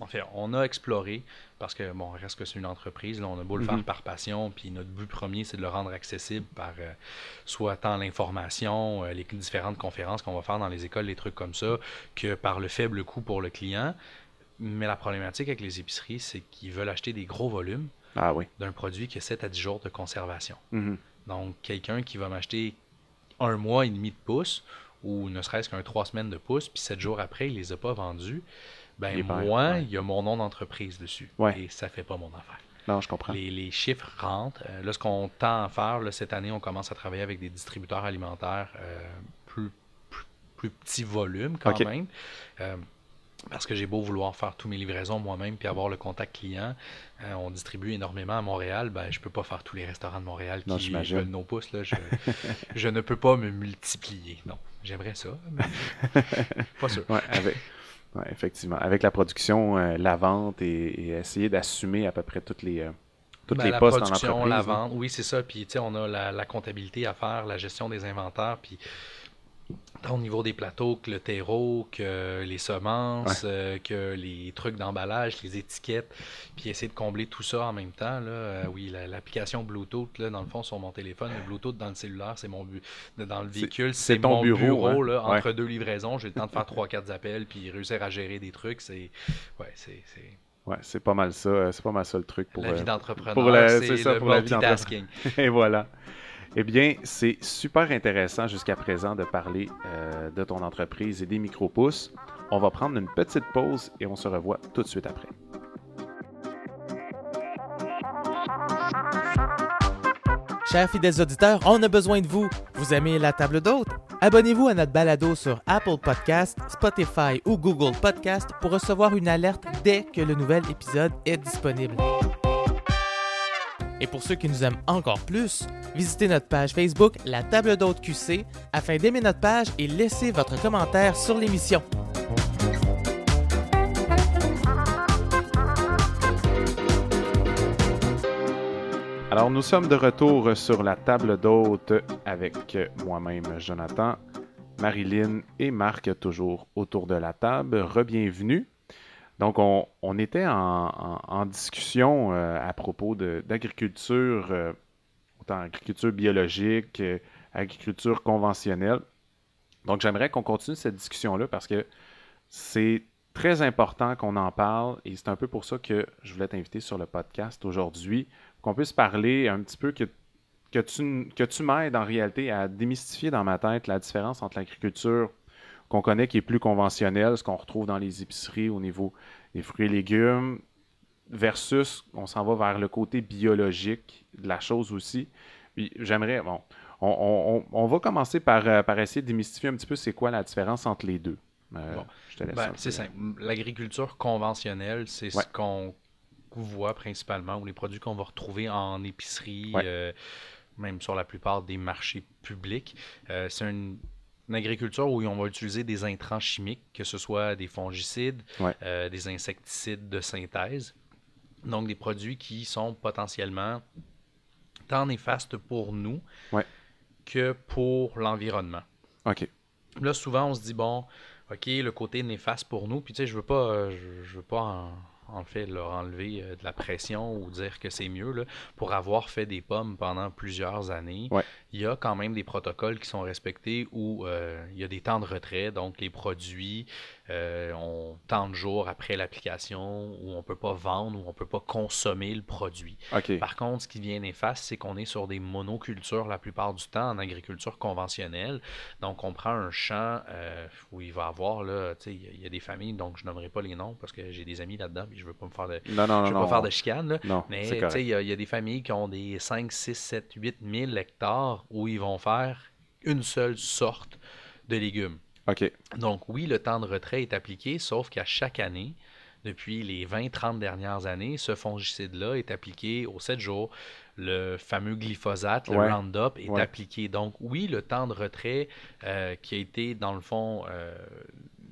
Speaker 3: en fait, on a exploré parce que, bon, reste que c'est une entreprise. Là, on a beau le
Speaker 2: Mhm.
Speaker 3: faire par passion, puis notre but premier, c'est de le rendre accessible par euh, soit tant l'information, les différentes conférences qu'on va faire dans les écoles, les trucs comme ça, que par le faible coût pour le client. Mais la problématique avec les épiceries, c'est qu'ils veulent acheter des gros volumes
Speaker 2: Ah oui.
Speaker 3: d'un produit qui a 7 à 10 jours de conservation.
Speaker 2: Mhm.
Speaker 3: Donc, quelqu'un qui va m'acheter un mois et demi de pouces, ou ne serait-ce qu'un trois semaines de pouces, puis sept jours après, il les a pas vendus, ben
Speaker 2: Il
Speaker 3: moi,
Speaker 2: ouais.
Speaker 3: il y a mon nom d'entreprise dessus.
Speaker 2: Ouais.
Speaker 3: Et ça fait pas mon affaire.
Speaker 2: Non, je comprends.
Speaker 3: Les, les chiffres rentrent. Euh, là, ce qu'on tend à faire, là, cette année, on commence à travailler avec des distributeurs alimentaires euh, plus, plus, plus petit volume quand même. Euh, parce que j'ai beau vouloir faire tous mes livraisons moi-même puis avoir le contact client, euh, on distribue énormément à Montréal, ben je peux pas faire tous les restaurants de Montréal
Speaker 2: Non,
Speaker 3: qui
Speaker 2: j'imagine.
Speaker 3: veulent nos pouces. Là, je, je ne peux pas me multiplier. Non, j'aimerais ça, mais pas sûr.
Speaker 2: Ouais, avec- ouais, effectivement. Avec la production, euh, la vente et, et essayer d'assumer à peu près toutes les, euh, toutes
Speaker 3: Ben,
Speaker 2: les
Speaker 3: la
Speaker 2: postes dans
Speaker 3: production,
Speaker 2: l'entreprise.
Speaker 3: la
Speaker 2: hein.
Speaker 3: vente, oui, c'est ça. Puis, tu sais, on a la, la comptabilité à faire, la gestion des inventaires, puis tant au niveau des plateaux que le terreau, que les semences, euh, que les trucs d'emballage, les étiquettes, puis essayer de combler tout ça en même temps. Là. Euh, oui, la- l'application Bluetooth, là, dans le fond, sur mon téléphone, le Bluetooth dans le cellulaire, c'est mon bu- dans le véhicule,
Speaker 2: c'est
Speaker 3: mon
Speaker 2: bureau,
Speaker 3: bureau,
Speaker 2: hein?
Speaker 3: là,
Speaker 2: Ouais.
Speaker 3: entre deux livraisons. J'ai le temps de faire trois, quatre appels, puis réussir à gérer des trucs. C'est ouais, c'est
Speaker 2: Ouais, c'est pas mal ça. euh, C'est pas mal ça le truc pour.
Speaker 3: la vie
Speaker 2: euh,
Speaker 3: d'entrepreneur.
Speaker 2: pour la-
Speaker 3: c'est
Speaker 2: c'est ça,
Speaker 3: le
Speaker 2: pour la vie
Speaker 3: multitasking.
Speaker 2: Et voilà. Eh bien, c'est super intéressant jusqu'à présent de parler euh, de ton entreprise et des micro-pousses. On va prendre une petite pause et on se revoit tout de suite après.
Speaker 1: Chers fidèles auditeurs, on a besoin de vous. Vous aimez la table d'hôte? Abonnez-vous à notre balado sur Apple Podcast, Spotify ou Google Podcast pour recevoir une alerte dès que le nouvel épisode est disponible. Et pour ceux qui nous aiment encore plus, visitez notre page Facebook La Table d'hôte QC afin d'aimer notre page et laisser votre commentaire sur l'émission.
Speaker 2: Alors, nous sommes de retour sur la table d'hôte avec moi-même, Jonathan, Marilyn et Marc, toujours autour de la table. Rebienvenue. Donc, on, était en, discussion euh, à propos d'agriculture, euh, autant agriculture biologique, euh, agriculture conventionnelle. Donc, j'aimerais qu'on continue cette discussion-là parce que c'est très important qu'on en parle et c'est un peu pour ça que je voulais t'inviter sur le podcast aujourd'hui qu'on puisse parler un petit peu, que, que tu, que tu m'aides en réalité à démystifier dans ma tête la différence entre l'agriculture qu'on connaît qui est plus conventionnelle, ce qu'on retrouve dans les épiceries au niveau des fruits et légumes, versus on s'en va vers le côté biologique de la chose aussi. Puis j'aimerais, bon, on, on- on- on va commencer par, euh, par essayer de démystifier un petit peu c'est quoi la différence entre les deux. Euh,
Speaker 3: Bon.
Speaker 2: je te laisse
Speaker 3: Ben, c'est
Speaker 2: peu.
Speaker 3: simple. L'agriculture conventionnelle, c'est
Speaker 2: Ouais.
Speaker 3: ce qu'on voit principalement, ou les produits qu'on va retrouver en épicerie,
Speaker 2: Ouais.
Speaker 3: euh, même sur la plupart des marchés publics. Euh, c'est une, une agriculture où on va utiliser des intrants chimiques, que ce soit des fongicides,
Speaker 2: Ouais.
Speaker 3: euh, des insecticides de synthèse. Donc des produits qui sont potentiellement tant néfastes pour nous
Speaker 2: Ouais.
Speaker 3: que pour l'environnement.
Speaker 2: OK.
Speaker 3: Là, souvent, on se dit, bon, OK, le côté néfaste pour nous, puis tu sais, je veux pas, euh, je, je veux pas en, en fait leur enlever euh, de la pression ou dire que c'est mieux, là, pour avoir fait des pommes pendant plusieurs années.
Speaker 2: Ouais.
Speaker 3: Il y a quand même des protocoles qui sont respectés où euh, il y a des temps de retrait, donc les produits euh, on, tant de jours après l'application où on peut pas vendre, où on peut pas consommer le produit. Par contre, ce qui vient néfaste, c'est qu'on est sur des monocultures la plupart du temps en agriculture conventionnelle. Donc, on prend un champ euh, où il va avoir, là, il y a- il y, a des familles, donc je nommerai pas les noms parce que j'ai des amis là-dedans, puis je veux pas me faire de,
Speaker 2: Non, non,
Speaker 3: je
Speaker 2: non.
Speaker 3: veux pas
Speaker 2: non.
Speaker 3: faire de chicane, là.
Speaker 2: Non,
Speaker 3: Mais y, il y a des familles qui ont des 5, 6, 7, 8 000 hectares où ils vont faire une seule sorte de légumes.
Speaker 2: OK.
Speaker 3: Donc oui, le temps de retrait est appliqué, sauf qu'à chaque année, depuis les 20-30 dernières années, ce fongicide-là est appliqué aux 7 jours. Le fameux glyphosate, le
Speaker 2: Ouais.
Speaker 3: Roundup, est
Speaker 2: Ouais.
Speaker 3: appliqué. Donc oui, le temps de retrait euh, qui a été, dans le fond, euh,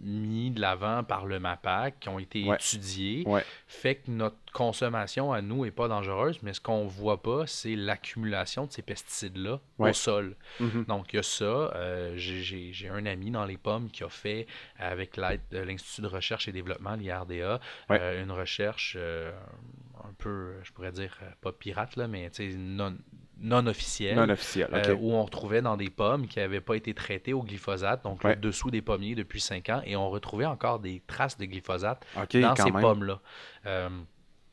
Speaker 3: mis de l'avant par le MAPAC, qui ont été
Speaker 2: Ouais.
Speaker 3: étudiés,
Speaker 2: Ouais.
Speaker 3: fait que notre consommation à nous n'est pas dangereuse, mais ce qu'on voit pas, c'est l'accumulation de ces pesticides-là
Speaker 2: Ouais.
Speaker 3: au sol.
Speaker 2: Mhm.
Speaker 3: Donc, il y a ça. Euh, j'ai- un ami dans les pommes qui a fait, avec l'aide de l'Institut de recherche et développement, l'IRDA, euh, une recherche euh, un peu, je pourrais dire, pas pirate, là, mais tu sais, non, non officielle.
Speaker 2: Non officiel. OK.
Speaker 3: euh, où on retrouvait dans des pommes qui n'avaient pas été traitées au glyphosate, donc
Speaker 2: Ouais.
Speaker 3: le dessous des pommiers depuis 5 ans, et on retrouvait encore des traces de glyphosate dans ces pommes-là. Euh,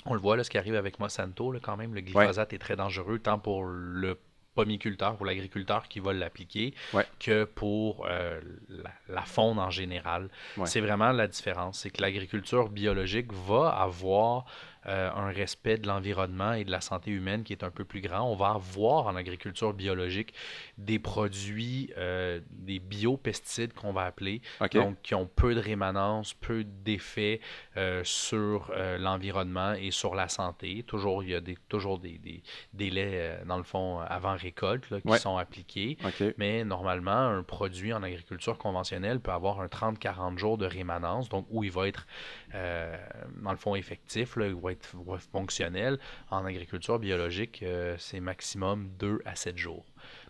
Speaker 3: on le voit, là, ce qui arrive avec Monsanto, là, quand même, le glyphosate est très dangereux, tant pour le pommiculteur, pour l'agriculteur qui va l'appliquer,
Speaker 2: Ouais.
Speaker 3: que pour euh, la, la faune en général.
Speaker 2: Ouais.
Speaker 3: C'est vraiment la différence. C'est que l'agriculture biologique va avoir euh, un respect de l'environnement et de la santé humaine qui est un peu plus grand. On va avoir en agriculture biologique des produits, euh, des biopesticides qu'on va appeler, donc qui ont peu de rémanence, peu d'effet euh, sur euh, l'environnement et sur la santé. Toujours, il y a des, toujours des, des délais, dans le fond, avant récolte là, qui
Speaker 2: Ouais.
Speaker 3: sont appliqués. Mais normalement, un produit en agriculture conventionnelle peut avoir un 30-40 jours de rémanence, donc où il va être, dans le fond, effectif, là, il va être fonctionnel. En agriculture biologique, euh, c'est maximum 2 à 7 jours.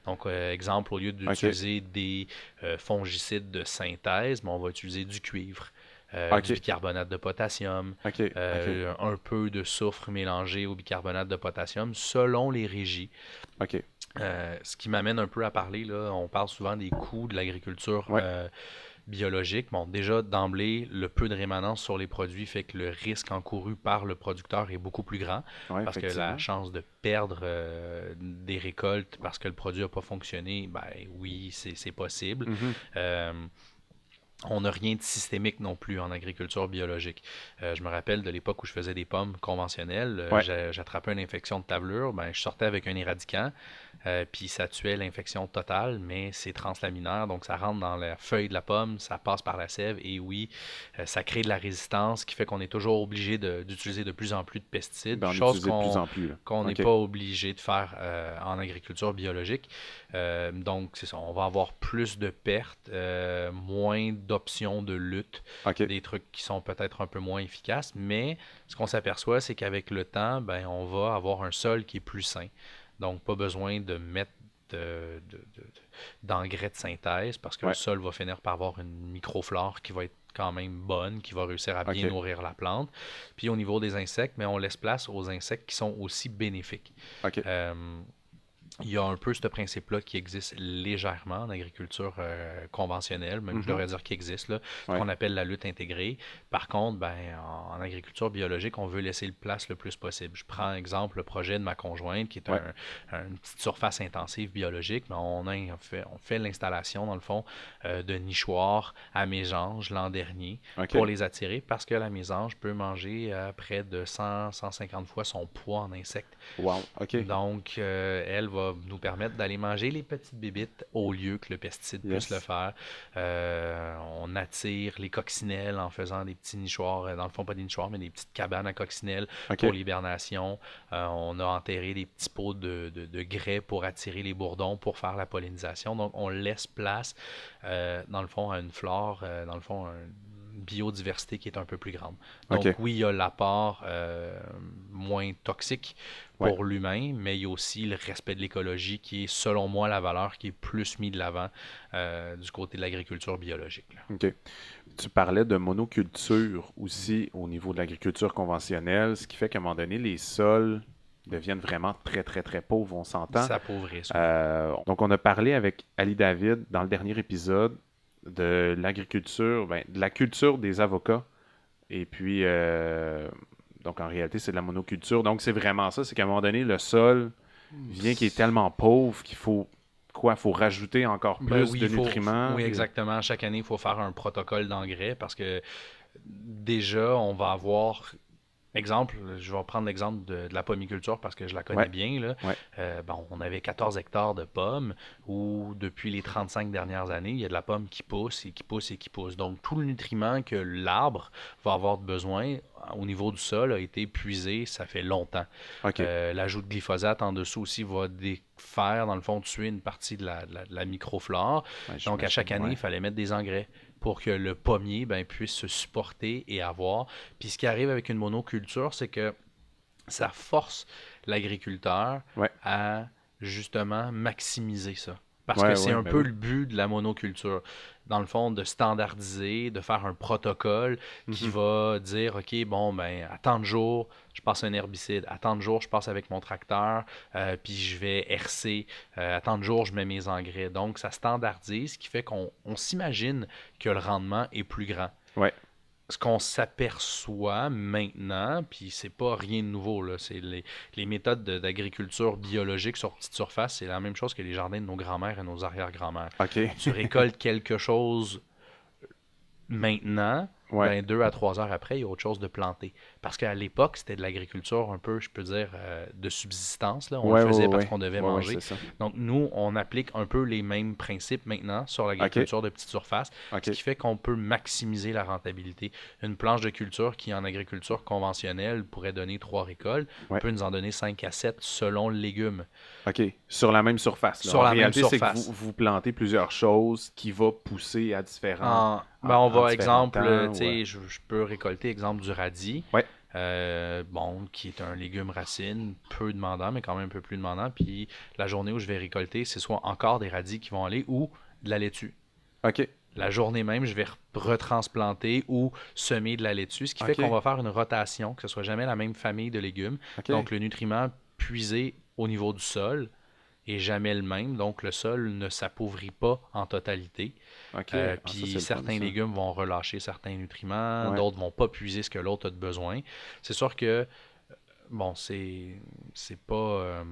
Speaker 3: Donc, euh, exemple, au lieu d'utiliser des euh, fongicides de synthèse, mais on va utiliser du cuivre, euh, du bicarbonate de potassium, un peu de soufre mélangé au bicarbonate de potassium, selon les régies. Ce qui m'amène un peu à parler, là, on parle souvent des coûts de l'agriculture
Speaker 2: Ouais.
Speaker 3: Biologique. Bon, déjà, d'emblée, le peu de rémanence sur les produits fait que le risque encouru par le producteur est beaucoup plus grand
Speaker 2: Ouais,
Speaker 3: parce que la chance de perdre euh, des récoltes parce que le produit n'a pas fonctionné, ben oui, c'est possible.
Speaker 2: Mhm.
Speaker 3: Euh, on n'a rien de systémique non plus en agriculture biologique. Euh, je me rappelle de l'époque où je faisais des pommes conventionnelles.
Speaker 2: Ouais.
Speaker 3: J'attrapais une infection de tablure, ben, je sortais avec un éradiquant, euh, puis ça tuait l'infection totale, mais c'est translaminaire, donc ça rentre dans la feuille de la pomme, ça passe par la sève, et oui, euh, ça crée de la résistance, ce qui fait qu'on est toujours obligé d'utiliser de, plus en plus de pesticides,
Speaker 2: Ben,
Speaker 3: chose qu'on n'est pas obligé de faire euh, en agriculture biologique. Donc, c'est ça, on va avoir plus de pertes, moins d'options de lutte, des trucs qui sont peut-être un peu moins efficaces, mais ce qu'on s'aperçoit, c'est qu'avec le temps, ben, on va avoir un sol qui est plus sain. Donc, pas besoin de mettre de- de- de- d'engrais de, synthèse parce que
Speaker 2: Ouais.
Speaker 3: le sol va finir par avoir une microflore qui va être quand même bonne, qui va réussir à bien nourrir la plante. Puis au niveau des insectes, mais on laisse place aux insectes qui sont aussi bénéfiques. Euh, il y a un peu ce principe-là qui existe légèrement en agriculture euh, conventionnelle, même
Speaker 2: Mhm.
Speaker 3: je devrais dire qu'il existe, là, ce
Speaker 2: Ouais.
Speaker 3: qu'on appelle la lutte intégrée. Par contre, ben, en, en agriculture biologique, on veut laisser le place le plus possible. Je prends exemple le projet de ma conjointe, qui est
Speaker 2: Ouais.
Speaker 3: un- une petite surface intensive biologique, mais on, a, on fait, on fait l'installation, dans le fond, euh, de nichoirs à mésanges l'an dernier pour les attirer parce que la mésange peut manger euh, près de 100, 150 fois son poids en insectes.
Speaker 2: Wow.
Speaker 3: Donc, elle va nous permettre d'aller manger les petites bébites au lieu que le pesticide
Speaker 2: Yes.
Speaker 3: puisse le faire. Euh, on attire les coccinelles en faisant des petits nichoirs, euh, dans le fond pas des nichoirs, mais des petites cabanes à coccinelles pour l'hibernation. Euh, on a enterré des petits pots de, de, de grès pour attirer les bourdons pour faire la pollinisation. Donc, on laisse place, euh, dans le fond, à une flore, dans le fond, un- biodiversité qui est un peu plus grande. Donc, oui, il y a l'apport euh, moins toxique
Speaker 2: Ouais.
Speaker 3: pour l'humain, mais il y a aussi le respect de l'écologie qui est, selon moi, la valeur qui est plus mise de l'avant euh, du côté de l'agriculture biologique. là.
Speaker 2: OK. Tu parlais de monoculture aussi au niveau de l'agriculture conventionnelle, ce qui fait qu'à un moment donné, les sols deviennent vraiment très, très, très pauvres, on s'entend.
Speaker 3: Ça.
Speaker 2: Euh, donc, on a parlé avec Ali David dans le dernier épisode de l'agriculture, ben, de la culture des avocats. Et puis, euh, donc en réalité, c'est de la monoculture. Donc, c'est vraiment ça. C'est qu'à un moment donné, le sol vient qui est tellement pauvre qu'il faut quoi? faut rajouter encore plus
Speaker 3: Ben oui,
Speaker 2: de
Speaker 3: faut-
Speaker 2: nutriments.
Speaker 3: Oui,
Speaker 2: puis-
Speaker 3: exactement. Chaque année, il faut faire un protocole d'engrais parce que déjà, on va avoir. Exemple, je vais prendre l'exemple de, de la pomiculture parce que je la connais
Speaker 2: Ouais.
Speaker 3: bien. Là.
Speaker 2: Ouais.
Speaker 3: Euh, bon, on avait 14 hectares de pommes où, depuis les 35 dernières années, il y a de la pomme qui pousse et qui pousse et qui pousse. Donc, tout le nutriment que l'arbre va avoir besoin au niveau du sol a été puisé, ça fait longtemps. Euh, L'ajout de glyphosate en dessous aussi va défaire, dans le fond, tuer une partie de la, de la- de la microflore.
Speaker 2: Ouais,
Speaker 3: Donc, à chaque année, il fallait mettre des engrais pour que le pommier ben, puisse se supporter et avoir. Puis ce qui arrive avec une monoculture, c'est que ça force l'agriculteur
Speaker 2: Ouais.
Speaker 3: à justement maximiser ça. Parce
Speaker 2: Ouais,
Speaker 3: que c'est
Speaker 2: ouais,
Speaker 3: un
Speaker 2: ben
Speaker 3: peu
Speaker 2: oui.
Speaker 3: le but de la monoculture. Dans le fond, de standardiser, de faire un protocole qui
Speaker 2: Mhm.
Speaker 3: va dire, OK, bon, ben, à tant de jours, je passe un herbicide. À tant de jours, je passe avec mon tracteur, euh, puis je vais hercer. Euh, à tant de jours, je mets mes engrais. Donc, ça standardise, ce qui fait qu'on on s'imagine que le rendement est plus grand.
Speaker 2: Ouais.
Speaker 3: Ce qu'on s'aperçoit maintenant, puis c'est pas rien de nouveau, là, c'est les, les méthodes de- d'agriculture biologique sur petite surface, c'est la même chose que les jardins de nos grands-mères et nos arrière-grands-mères. Tu récoltes quelque chose maintenant,
Speaker 2: Ouais.
Speaker 3: ben, deux à trois heures après, il y a autre chose de planter. Parce qu'à l'époque, c'était de l'agriculture un peu, je peux dire, euh, de subsistance. Là. On
Speaker 2: Ouais,
Speaker 3: le faisait
Speaker 2: ouais,
Speaker 3: parce
Speaker 2: ouais.
Speaker 3: qu'on devait manger. Donc, nous, on applique un peu les mêmes principes maintenant sur l'agriculture de petite surface, ce qui fait qu'on peut maximiser la rentabilité. Une planche de culture qui, en agriculture conventionnelle, pourrait donner trois récoltes, peut nous en donner 5 à 7 selon le légume.
Speaker 2: OK. Sur la même surface. là.
Speaker 3: Sur
Speaker 2: en
Speaker 3: la même
Speaker 2: réalité, c'est que
Speaker 3: surface.
Speaker 2: vous, vous plantez plusieurs choses qui vont pousser à différents.
Speaker 3: En- ben,
Speaker 2: en-
Speaker 3: on va, exemple,
Speaker 2: temps,
Speaker 3: tu sais,
Speaker 2: ouais.
Speaker 3: je, je peux récolter, exemple, du radis.
Speaker 2: Ouais.
Speaker 3: Euh, bon, qui est un légume racine, peu demandant, mais quand même un peu plus demandant. Puis la journée où je vais récolter, c'est soit encore des radis qui vont aller ou de la laitue.
Speaker 2: OK.
Speaker 3: La journée même, je vais re- retransplanter ou semer de la laitue, ce qui fait qu'on va faire une rotation, que ce soit jamais la même famille de légumes. Donc le nutriment puisé au niveau du sol est jamais le même, donc le sol ne s'appauvrit pas en totalité.
Speaker 2: OK.
Speaker 3: Euh,
Speaker 2: Ah,
Speaker 3: puis
Speaker 2: fun,
Speaker 3: certains légumes vont relâcher certains nutriments,
Speaker 2: Ouais.
Speaker 3: d'autres vont pas puiser ce que l'autre a de besoin. C'est sûr que euh, bon, c'est c'est pas euh,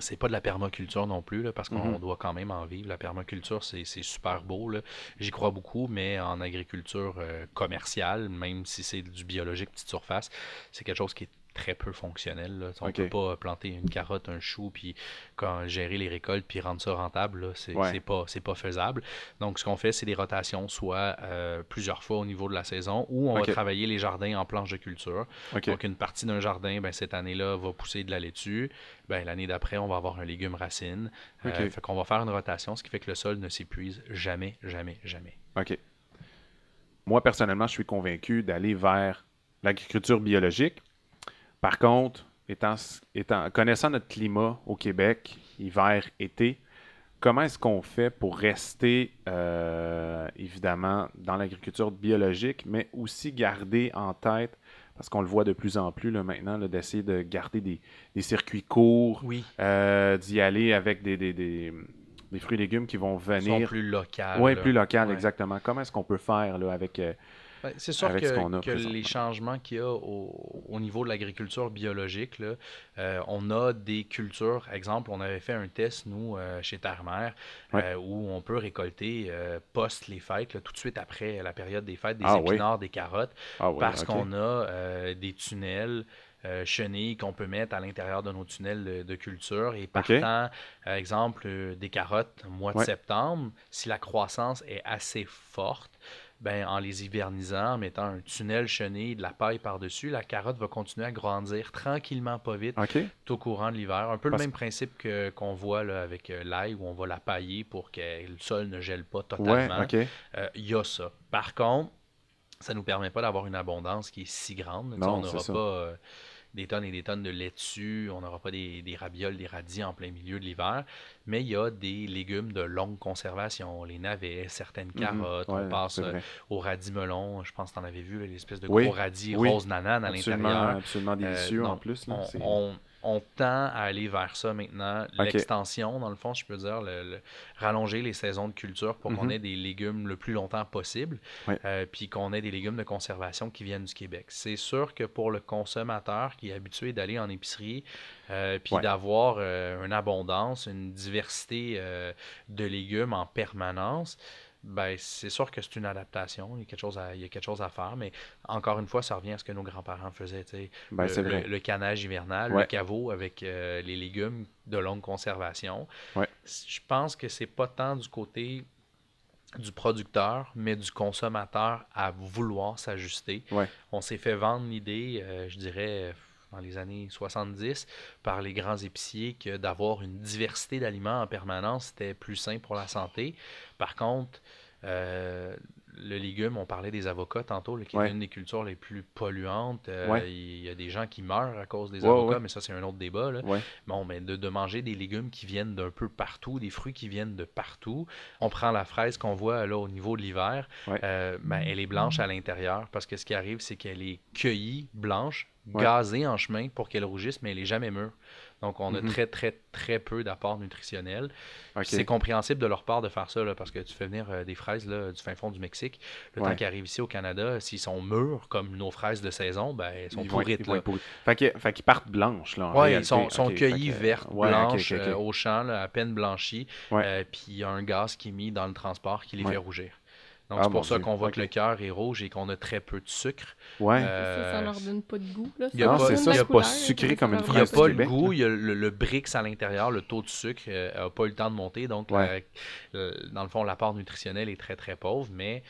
Speaker 3: c'est pas de la permaculture non plus, là, parce qu'on
Speaker 2: Mhm.
Speaker 3: doit quand même en vivre. La permaculture, c'est super beau. là. J'y crois beaucoup, mais en agriculture euh, commerciale, même si c'est du biologique petite surface, c'est quelque chose qui est très peu fonctionnel. là. On
Speaker 2: Ok.
Speaker 3: peut pas planter une carotte, un chou, puis quand, gérer les récoltes, puis rendre ça rentable. C'est
Speaker 2: Ouais.
Speaker 3: pas, pas faisable. Donc, ce qu'on fait, c'est des rotations, soit euh, plusieurs fois au niveau de la saison, ou on va travailler les jardins en planche de culture. Donc, une partie d'un jardin, ben, cette année-là, va pousser de la laitue. Ben, L'année d'après, on va avoir un légume racine. Euh, fait qu'on va faire une rotation, ce qui fait que le sol ne s'épuise jamais, jamais, jamais.
Speaker 2: OK. Moi, personnellement, je suis convaincu d'aller vers l'agriculture biologique. Par contre, étant, étant, connaissant notre climat au Québec, hiver, été, comment est-ce qu'on fait pour rester, euh, évidemment, dans l'agriculture biologique, mais aussi garder en tête, parce qu'on le voit de plus en plus là, maintenant, là, d'essayer de garder des, des circuits courts,
Speaker 3: Oui.
Speaker 2: euh, d'y aller avec des, des, des- des fruits et légumes qui vont
Speaker 3: Ils sont
Speaker 2: venir
Speaker 3: plus locales.
Speaker 2: oui, plus local,
Speaker 3: Ouais.
Speaker 2: exactement. Comment est-ce qu'on peut faire là, avec. euh,
Speaker 3: Ben, c'est sûr que, les changements qu'il y a au, au niveau de l'agriculture biologique, là, euh, on a des cultures. Exemple, on avait fait un test, nous, euh, chez Terre-Mère,
Speaker 2: Ouais.
Speaker 3: euh, où on peut récolter post les fêtes, là, tout de suite après la période des fêtes, des
Speaker 2: Ah oui.
Speaker 3: épinards, des carottes,
Speaker 2: Ah oui,
Speaker 3: parce qu'on a des tunnels. euh, chenilles qu'on peut mettre à l'intérieur de nos tunnels de, de culture et partant, euh, exemple, euh, des carottes au mois de
Speaker 2: Ouais.
Speaker 3: septembre, si la croissance est assez forte, ben, en les hivernisant, en mettant un tunnel chenille, de la paille par-dessus, la carotte va continuer à grandir tranquillement, pas vite, tout au courant de l'hiver. Un peu
Speaker 2: Parce-
Speaker 3: le même principe que, qu'on voit là, avec euh, l'ail, où on va la pailler pour que le sol ne gèle pas
Speaker 2: Ouais,
Speaker 3: totalement.
Speaker 2: OK.
Speaker 3: Euh, Il y a ça. Par contre, ça ne nous permet pas d'avoir une abondance qui est si grande.
Speaker 2: Non,
Speaker 3: on n'aura pas euh, des tonnes et des tonnes de laitue, on n'aura pas des, des rabioles, des radis en plein milieu de l'hiver, mais il y a des légumes de longue conservation, les navets, certaines carottes,
Speaker 2: Mhm. Ouais,
Speaker 3: on passe euh, au radis melon, je pense que tu en avais vu, l'espèce de
Speaker 2: Oui,
Speaker 3: gros radis
Speaker 2: oui.
Speaker 3: rose nanane à l'intérieur.
Speaker 2: absolument
Speaker 3: Euh,
Speaker 2: délicieux en plus. là.
Speaker 3: On,
Speaker 2: C'est-
Speaker 3: on- tend à aller vers ça maintenant. L'extension, dans le fond, je peux dire, le, rallonger les saisons de culture pour qu'on
Speaker 2: Mhm.
Speaker 3: ait des légumes le plus longtemps possible, euh, puis qu'on ait des légumes de conservation qui viennent du Québec. C'est sûr que pour le consommateur qui est habitué d'aller en épicerie, euh, puis
Speaker 2: Ouais.
Speaker 3: d'avoir euh, une abondance, une diversité de légumes en permanence, ben, c'est sûr que c'est une adaptation, il y, a quelque chose à, il y a quelque chose à faire, mais encore une fois, ça revient à ce que nos grands-parents faisaient.
Speaker 2: Ben,
Speaker 3: le, le- canage hivernal,
Speaker 2: Ouais.
Speaker 3: le caveau avec euh, les légumes de longue conservation.
Speaker 2: Ouais.
Speaker 3: Je pense que c'est pas tant du côté du producteur, mais du consommateur à vouloir s'ajuster.
Speaker 2: Ouais.
Speaker 3: On s'est fait vendre l'idée, euh, je dirais, dans les années 70, par les grands épiciers, que d'avoir une diversité d'aliments en permanence, c'était plus sain pour la santé. Par contre, euh, le légume, on parlait des avocats tantôt, là, qui
Speaker 2: Ouais.
Speaker 3: est une des cultures les plus polluantes. Euh,
Speaker 2: Ouais.
Speaker 3: Il y a des gens qui meurent à cause des
Speaker 2: Ouais,
Speaker 3: avocats, mais ça, c'est un autre débat. là. Bon, mais de, de manger des légumes qui viennent d'un peu partout, des fruits qui viennent de partout. On prend la fraise qu'on voit là au niveau de l'hiver. Euh, ben, elle est blanche à l'intérieur parce que ce qui arrive, c'est qu'elle est cueillie blanche,
Speaker 2: Ouais.
Speaker 3: gazée en chemin pour qu'elle rougisse, mais elle est jamais mûre. Donc, on a
Speaker 2: Mhm.
Speaker 3: très, très, très peu d'apport nutritionnel. C'est compréhensible de leur part de faire ça, là, parce que tu fais venir euh, des fraises là, du fin fond du Mexique. Le
Speaker 2: Ouais.
Speaker 3: temps qu'ils arrivent ici au Canada, s'ils sont mûrs comme nos fraises de saison, ben, elles sont
Speaker 2: Ils vont
Speaker 3: pourrites.
Speaker 2: ils
Speaker 3: là.
Speaker 2: Fait qu'ils partent blanches, là.
Speaker 3: Oui, ils sont, sont cueillis
Speaker 2: que-
Speaker 3: vertes,
Speaker 2: ouais,
Speaker 3: blanches, euh, au champ, là, à peine blanchies. Euh, puis il y a un gaz qui est mis dans le transport qui les fait rougir. Donc
Speaker 2: Ah,
Speaker 3: c'est pour ça qu'on voit que le cœur est rouge et qu'on a très peu de sucre.
Speaker 2: Ouais.
Speaker 3: Euh,
Speaker 4: ça, ça leur donne pas de goût. Là.
Speaker 3: il y a pas- ça, c'est pas
Speaker 2: sucré comme une
Speaker 3: Il n'y a pas le
Speaker 2: Québec,
Speaker 3: goût, il y a le, le Brix à l'intérieur, le taux de sucre n'a pas eu le temps de monter. Donc,
Speaker 2: Ouais.
Speaker 3: euh, dans le fond, l'apport nutritionnel est très, très pauvre. Mais,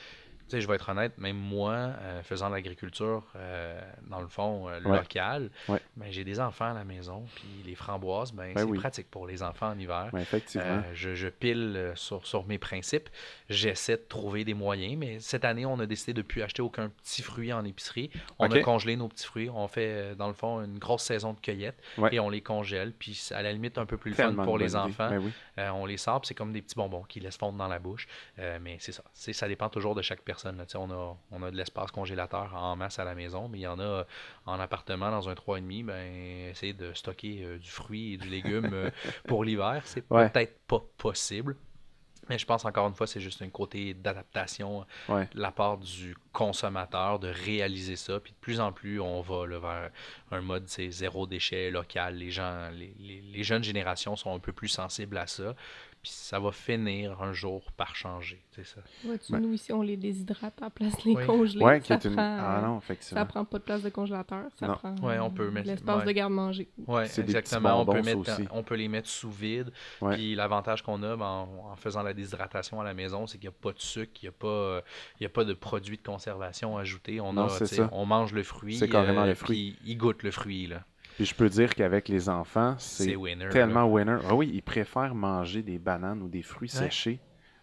Speaker 3: sais, je vais être honnête, même moi, euh, faisant l'agriculture, euh, dans le fond, euh,
Speaker 2: Ouais.
Speaker 3: local,
Speaker 2: Ouais.
Speaker 3: ben, j'ai des enfants à la maison. Puis les framboises, ben,
Speaker 2: Ben
Speaker 3: c'est
Speaker 2: oui.
Speaker 3: pratique pour les enfants en hiver.
Speaker 2: Ouais, effectivement.
Speaker 3: Euh, je, je pile sur, sur mes principes. J'essaie de trouver des moyens, mais cette année, on a décidé de ne plus acheter aucun petit fruit en épicerie. On a congelé nos petits fruits. On fait, dans le fond, une grosse saison de cueillette
Speaker 2: Ouais.
Speaker 3: et on les congèle. Puis, à la limite, un peu plus le fun pour les
Speaker 2: idée.
Speaker 3: enfants.
Speaker 2: Ben oui.
Speaker 3: On les sort, c'est comme des petits bonbons qui laissent fondre dans la bouche. Mais c'est ça. Ça dépend toujours de chaque personne. Là. On a, on a de l'espace congélateur en masse à la maison, mais il y en a euh, en appartement dans un 3,5. Ben, essayer de stocker euh, du fruit et du légume euh, pour l'hiver, c'est
Speaker 2: Ouais.
Speaker 3: peut-être pas possible. Mais je pense encore une fois, c'est juste un côté d'adaptation
Speaker 2: Ouais.
Speaker 3: de la part du consommateur de réaliser ça. Puis de plus en plus, on va là, vers un mode c'est zéro déchet local. Les gens, les, les- les jeunes générations sont un peu plus sensibles à ça. Puis ça va finir un jour par changer. C'est ça.
Speaker 4: Vois-tu,
Speaker 2: Ben-
Speaker 4: nous ici, on les déshydrate à la place de les
Speaker 3: Oui.
Speaker 4: congeler.
Speaker 2: Ouais,
Speaker 4: ça,
Speaker 2: est une.
Speaker 4: prend,
Speaker 2: Ah
Speaker 4: euh,
Speaker 2: non,
Speaker 4: ça prend pas de place de congélateur. Ça
Speaker 2: Non.
Speaker 4: prend
Speaker 3: Ouais, on peut
Speaker 4: euh,
Speaker 3: mettre-
Speaker 4: de l'espace
Speaker 3: ouais.
Speaker 4: de garde-manger.
Speaker 3: Oui,
Speaker 2: C'est des petits
Speaker 3: exactement. On peut, mettre,
Speaker 2: aussi.
Speaker 3: on peut les mettre sous vide.
Speaker 2: Ouais.
Speaker 3: Puis l'avantage qu'on a ben, en, en faisant la déshydratation à la maison, c'est qu'il n'y a pas de sucre, il n'y a, pas, euh, il y a pas de produits de conservation ajoutés. On,
Speaker 2: Non,
Speaker 3: a, tu on mange le fruit.
Speaker 2: C'est carrément le fruit.
Speaker 3: Puis il goûte le fruit. Là.
Speaker 2: Puis je peux dire qu'avec les enfants,
Speaker 3: C'est
Speaker 2: tellement
Speaker 3: là.
Speaker 2: winner. Ah oui, ils préfèrent manger des bananes ou des fruits
Speaker 3: Ouais.
Speaker 2: séchés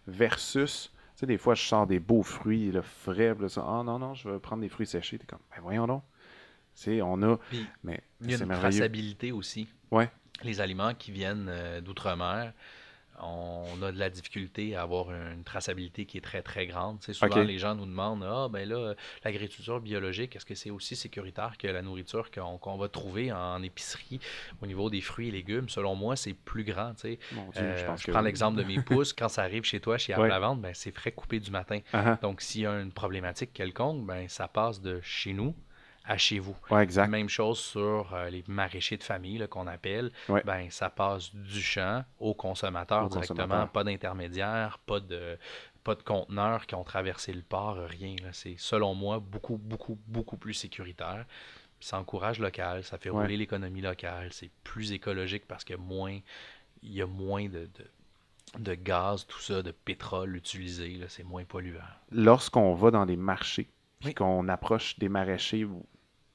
Speaker 2: versus. Tu sais, des fois, je sors des beaux fruits là, frais. Là, ça, ah non, non, je veux prendre des fruits séchés. T'es comme, ben voyons donc. Tu sais, on a.
Speaker 3: Puis,
Speaker 2: Mais
Speaker 3: Il y a une traçabilité aussi.
Speaker 2: Ouais.
Speaker 3: Les aliments qui viennent euh, d'outre-mer, on a de la difficulté à avoir une traçabilité qui est très très grande. Tu sais, souvent, les gens nous demandent Ah, ben là, l'agriculture biologique, est-ce que c'est aussi sécuritaire que la nourriture qu'on va trouver en épicerie au niveau des fruits et légumes Selon moi, c'est plus grand. tu sais.
Speaker 2: Mon Dieu,
Speaker 3: Euh,
Speaker 2: je pense que
Speaker 3: prends
Speaker 2: oui.
Speaker 3: l'exemple de mes pousses. Quand ça arrive chez toi, chez
Speaker 2: Ouais.
Speaker 3: la vente, ben, c'est frais coupé du matin.
Speaker 2: Ah.
Speaker 3: Donc, s'il y a une problématique quelconque, ben, ça passe de chez nous à chez vous.
Speaker 2: Ouais, exact.
Speaker 3: Même chose sur euh, les maraîchers de famille qu'on appelle.
Speaker 2: Ouais.
Speaker 3: Ben, ça passe du champ au consommateur
Speaker 2: Au
Speaker 3: directement.
Speaker 2: consommateur.
Speaker 3: Pas d'intermédiaire, pas de, pas de conteneurs qui ont traversé le port, rien. C'est, selon moi, beaucoup, beaucoup, beaucoup plus sécuritaire. Ça encourage local, ça fait
Speaker 2: Ouais.
Speaker 3: rouler l'économie locale. C'est plus écologique parce que moins, il y a moins de, de, de gaz, tout ça, de pétrole utilisé. C'est moins polluant.
Speaker 2: Lorsqu'on va dans des marchés, puis
Speaker 3: Oui.
Speaker 2: qu'on approche des maraîchers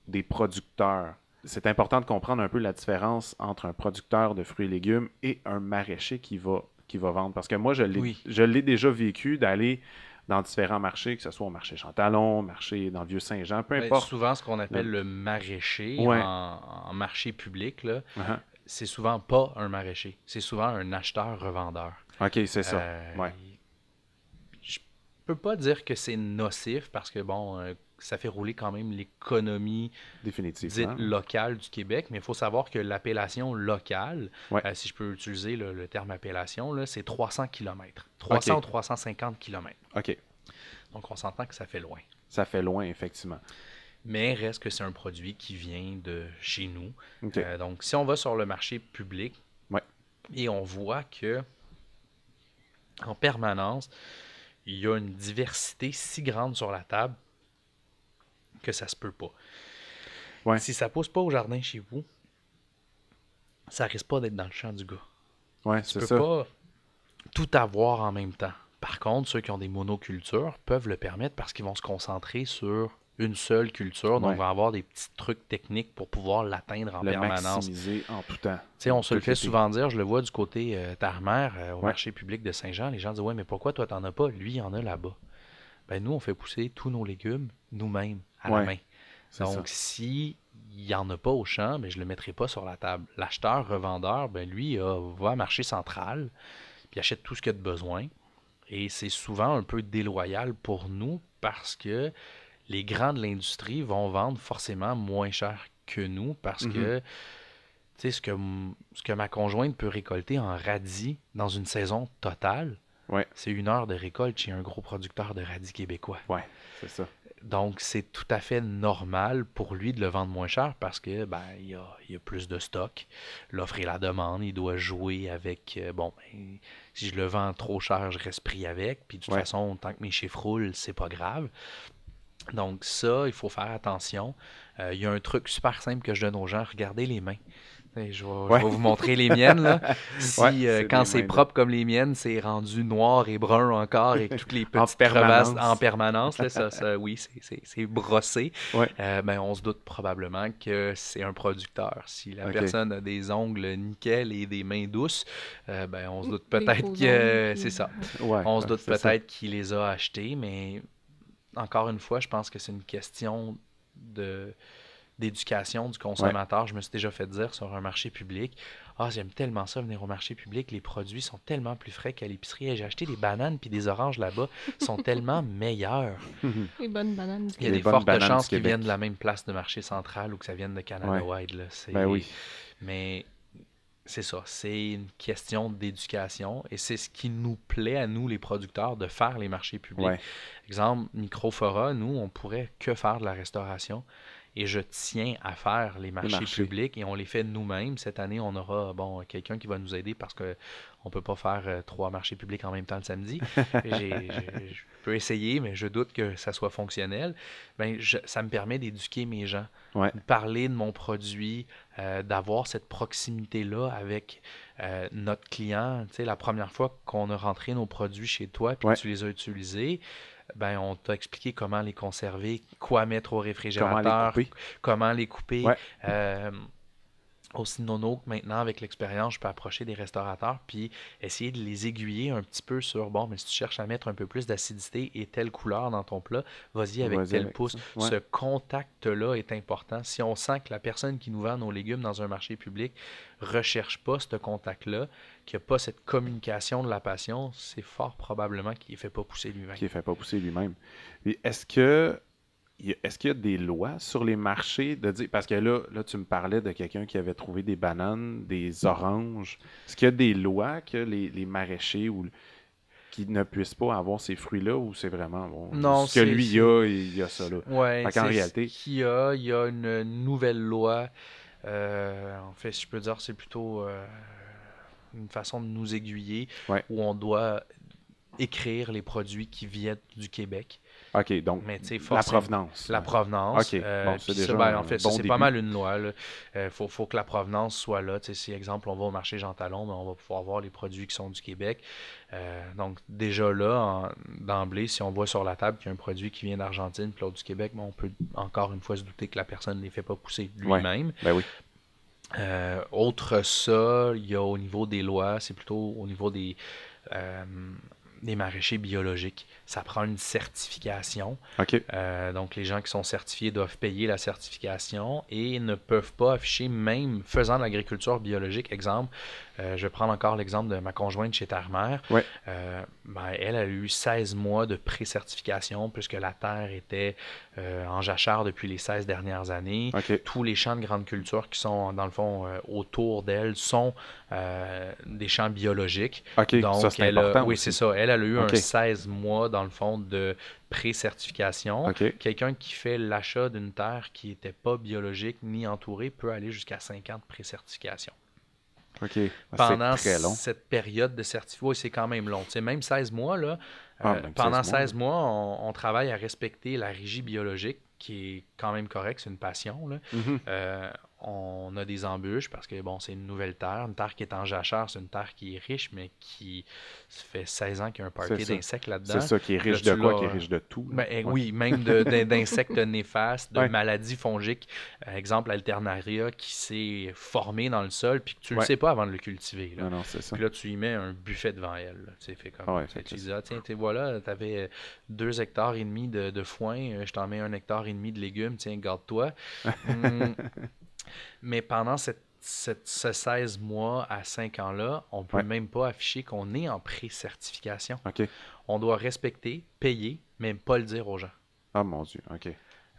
Speaker 2: des producteurs, c'est important de comprendre un peu la différence entre un producteur de fruits et légumes et un maraîcher qui va, qui va vendre. Parce que moi, je l'ai
Speaker 3: Oui.
Speaker 2: je l'ai déjà vécu d'aller dans différents marchés, que ce soit au marché Chantalon, marché dans le Vieux-Saint-Jean, peu
Speaker 3: Ben,
Speaker 2: importe.
Speaker 3: souvent, ce qu'on appelle le maraîcher
Speaker 2: Ouais.
Speaker 3: en, en marché public, là,
Speaker 2: Uh-huh.
Speaker 3: c'est souvent pas un maraîcher. C'est souvent un acheteur-revendeur.
Speaker 2: OK, c'est ça.
Speaker 3: Euh,
Speaker 2: Ouais.
Speaker 3: Je peux pas dire que c'est nocif parce que, bon, euh, ça fait rouler quand même l'économie dite locale du Québec. Mais il faut savoir que l'appellation locale,
Speaker 2: Ouais.
Speaker 3: euh, si je peux utiliser le, le terme appellation, c'est 300 km. 300
Speaker 2: Ok.
Speaker 3: ou 350 km.
Speaker 2: OK.
Speaker 3: Donc on s'entend que ça fait loin.
Speaker 2: Ça fait loin, effectivement.
Speaker 3: Mais reste que c'est un produit qui vient de chez nous. Euh, donc, si on va sur le marché public
Speaker 2: Ouais.
Speaker 3: et on voit que en permanence, il y a une diversité si grande sur la table que ça se peut pas.
Speaker 2: Ouais.
Speaker 3: Si ça pousse pas au jardin chez vous, ça risque pas d'être dans le champ du gars.
Speaker 2: ouais,
Speaker 3: Tu peux
Speaker 2: ça.
Speaker 3: pas tout avoir en même temps. Par contre, ceux qui ont des monocultures peuvent le permettre parce qu'ils vont se concentrer sur une seule culture, donc
Speaker 2: Ouais.
Speaker 3: vont avoir des petits trucs techniques pour pouvoir l'atteindre en
Speaker 2: Le
Speaker 3: permanence.
Speaker 2: maximiser en tout temps.
Speaker 3: Tu sais, on se le fait souvent dire, je le vois du côté euh, Tarmère, euh, au
Speaker 2: Ouais.
Speaker 3: marché public de Saint-Jean, les gens disent Ouais, mais pourquoi toi t'en as pas? Lui, il en a là-bas. Ben, nous, on fait pousser tous nos légumes nous-mêmes, à
Speaker 2: Ouais,
Speaker 3: la main. Donc, si il n'y en a pas au champ, ben, je ne le mettrai pas sur la table. L'acheteur, revendeur, ben, lui, euh, va à marché central, puis achète tout ce qu'il a de besoin. Et c'est souvent un peu déloyal pour nous parce que les grands de l'industrie vont vendre forcément moins cher que nous parce que tu sais, ce que, ce que ma conjointe peut récolter en radis dans une saison totale,
Speaker 2: Ouais.
Speaker 3: c'est une heure de récolte chez un gros producteur de radis québécois.
Speaker 2: Ouais, c'est ça.
Speaker 3: Donc, c'est tout à fait normal pour lui de le vendre moins cher parce que ben, il y a, il y a plus de stock. L'offre et la demande, il doit jouer avec euh, bon, ben, si je le vends trop cher, je reste pris avec. Puis de toute
Speaker 2: Ouais.
Speaker 3: façon, tant que mes chiffres roulent, c'est pas grave. Donc, ça, il faut faire attention. Euh, il y a un truc super simple que je donne aux gens regardez les mains. Et Je vais, je
Speaker 2: Ouais.
Speaker 3: vais vous montrer les miennes. Là. Si,
Speaker 2: Ouais,
Speaker 3: euh, quand c'est propre comme les miennes, c'est rendu noir et brun encore et toutes les
Speaker 2: En
Speaker 3: petites crevasses
Speaker 2: permanence.
Speaker 3: en permanence. Là, ça, ça, oui, c'est- brossé.
Speaker 2: Ouais.
Speaker 3: Euh, ben, on se doute probablement que c'est un producteur. Si la personne a des ongles nickel et des mains douces, euh, ben, on se doute peut-être que c'est ça.
Speaker 2: Ouais,
Speaker 3: On se doute peut-être qu'il les a achetés, mais encore une fois, je pense que c'est une question de d'éducation du consommateur. Je me suis déjà fait dire sur un marché public Ah, j'aime tellement ça venir au marché public, les produits sont tellement plus frais qu'à l'épicerie. J'ai acheté des bananes puis des oranges là-bas, ils sont tellement meilleurs.
Speaker 4: Les bonnes bananes
Speaker 3: Il y a
Speaker 2: Les
Speaker 3: des fortes chances qu'ils viennent de la même place de marché central ou que ça vienne de Canada Wide. là.
Speaker 2: Ben oui.
Speaker 3: Mais c'est ça, c'est une question d'éducation et c'est ce qui nous plaît à nous, les producteurs, de faire les marchés publics.
Speaker 2: Ouais.
Speaker 3: Exemple, Microfora, nous, on pourrait que faire de la restauration. Et je tiens à faire les marchés,
Speaker 2: marchés.
Speaker 3: publics et on les fait nous-mêmes. Cette année, on aura bon quelqu'un qui va nous aider parce que on peut pas faire euh, trois marchés publics en même temps le samedi. Je peux essayer, mais je doute que ça soit fonctionnel. Ben, je- ça me permet d'éduquer mes gens,
Speaker 2: Ouais.
Speaker 3: de parler de mon produit, euh, d'avoir cette proximité-là avec euh, notre client. Tu sais, la première fois qu'on a rentré nos produits chez toi, puis
Speaker 2: Ouais.
Speaker 3: que tu les as utilisés, ben, on t'a expliqué comment les conserver, quoi mettre au réfrigérateur,
Speaker 2: couper.
Speaker 3: comment les couper.
Speaker 2: Ouais.
Speaker 3: Euh, aussi nono que maintenant, avec l'expérience, je peux approcher des restaurateurs puis essayer de les aiguiller un petit peu sur bon, mais si tu cherches à mettre un peu plus d'acidité et telle couleur dans ton plat, vas-y avec
Speaker 2: Vas-y
Speaker 3: tel
Speaker 2: avec
Speaker 3: pouce.
Speaker 2: Ouais.
Speaker 3: Ce contact-là est important. Si on sent que la personne qui nous vend nos légumes dans un marché public recherche pas ce contact-là, qu'il n'y a pas cette communication de la passion, c'est fort probablement qu'il ne fait pas pousser lui-même.
Speaker 2: qui ne fait pas pousser lui-même. Est-ce que est-ce qu'il y a des lois sur les marchés de dire parce que là, là tu me parlais de quelqu'un qui avait trouvé des bananes, des oranges. Est-ce qu'il y a des lois que les, les maraîchers ou qui ne puissent pas avoir ces fruits-là ou c'est vraiment bon
Speaker 3: Non,
Speaker 2: ce que lui il a, il y a ça là.
Speaker 3: Ouais, c'est
Speaker 2: réalité-
Speaker 3: ce qu'il y a, il y a une nouvelle loi. euh, en fait, si je peux dire, c'est plutôt euh, une façon de nous aiguiller
Speaker 2: Ouais.
Speaker 3: où on doit écrire les produits qui viennent du Québec.
Speaker 2: OK, donc
Speaker 3: Mais
Speaker 2: la provenance.
Speaker 3: La provenance.
Speaker 2: Ok,
Speaker 3: euh,
Speaker 2: bon, c'est
Speaker 3: ça,
Speaker 2: déjà
Speaker 3: ben,
Speaker 2: un
Speaker 3: en fait, ça,
Speaker 2: bon
Speaker 3: c'est pas mal une loi. Il faut, faut que la provenance soit là. Tu sais, si, exemple, on va au marché Jean Talon, ben, on va pouvoir voir les produits qui sont du Québec. Euh, donc, déjà là, d'emblée, si on voit sur la table qu'il y a un produit qui vient d'Argentine puis l'autre du Québec, ben, on peut encore une fois se douter que la personne ne les fait pas pousser
Speaker 2: Ouais.
Speaker 3: lui-même.
Speaker 2: Ben oui.
Speaker 3: Euh, autre ça, il y a au niveau des lois, c'est plutôt au niveau des, euh, des maraîchers biologiques. Ça prend une certification. Euh, donc, les gens qui sont certifiés doivent payer la certification et ne peuvent pas afficher, même faisant de l'agriculture biologique. Exemple, euh, je vais prendre encore l'exemple de ma conjointe chez Terre-Mère.
Speaker 2: Ouais.
Speaker 3: Euh, ben, elle a eu 16 mois de pré-certification puisque la terre était euh, en jachère depuis les 16 dernières années. Tous les champs de grande culture qui sont, dans le fond, autour d'elle sont des champs biologiques. Donc,
Speaker 2: ça, c'est
Speaker 3: elle a- oui, c'est ça. Elle, elle a eu un 16 mois, dans le fond, de pré-certification. Quelqu'un qui fait l'achat d'une terre qui n'était pas biologique ni entourée peut aller jusqu'à 5 ans Pendant
Speaker 2: C'est très long.
Speaker 3: cette période de certificat, c'est quand même long. Tu sais, même 16 mois, là,
Speaker 2: Ah,
Speaker 3: euh, pendant
Speaker 2: 16 mois,
Speaker 3: 16 mois, on, on travaille à respecter la régie biologique, qui est quand même correcte, c'est une passion. là.
Speaker 2: Mhm.
Speaker 3: Euh, on a des embûches parce que bon, c'est une nouvelle terre. Une terre qui est en jachère, c'est une terre qui est riche, mais qui ça fait 16 ans qu'il y a un
Speaker 2: ça.
Speaker 3: d'insectes là-dedans.
Speaker 2: C'est ça qui est riche de quoi? Qui est riche de tout.
Speaker 3: Ben, eh,
Speaker 2: Ouais.
Speaker 3: Oui, même d'insectes néfastes, de
Speaker 2: Ouais.
Speaker 3: maladies fongiques. Exemple, Alternaria qui s'est formé dans le sol puis que tu ne
Speaker 2: Ouais.
Speaker 3: le sais pas avant de le cultiver. là.
Speaker 2: Non, ça.
Speaker 3: Puis là, tu y mets un buffet devant elle. Tu fait comme,
Speaker 2: Ah
Speaker 3: tu dis, ah, tiens, voilà, tu avais deux hectares et demi de, de foin, euh, je t'en mets un hectare et demi de légumes, tiens, garde-toi. Hum, mais pendant cette, cette- ce 16 mois à 5 ans-là, on peut
Speaker 2: Ouais.
Speaker 3: même pas afficher qu'on est en pré-certification. On doit respecter, payer, mais pas le dire aux gens.
Speaker 2: Ah, mon Dieu. OK.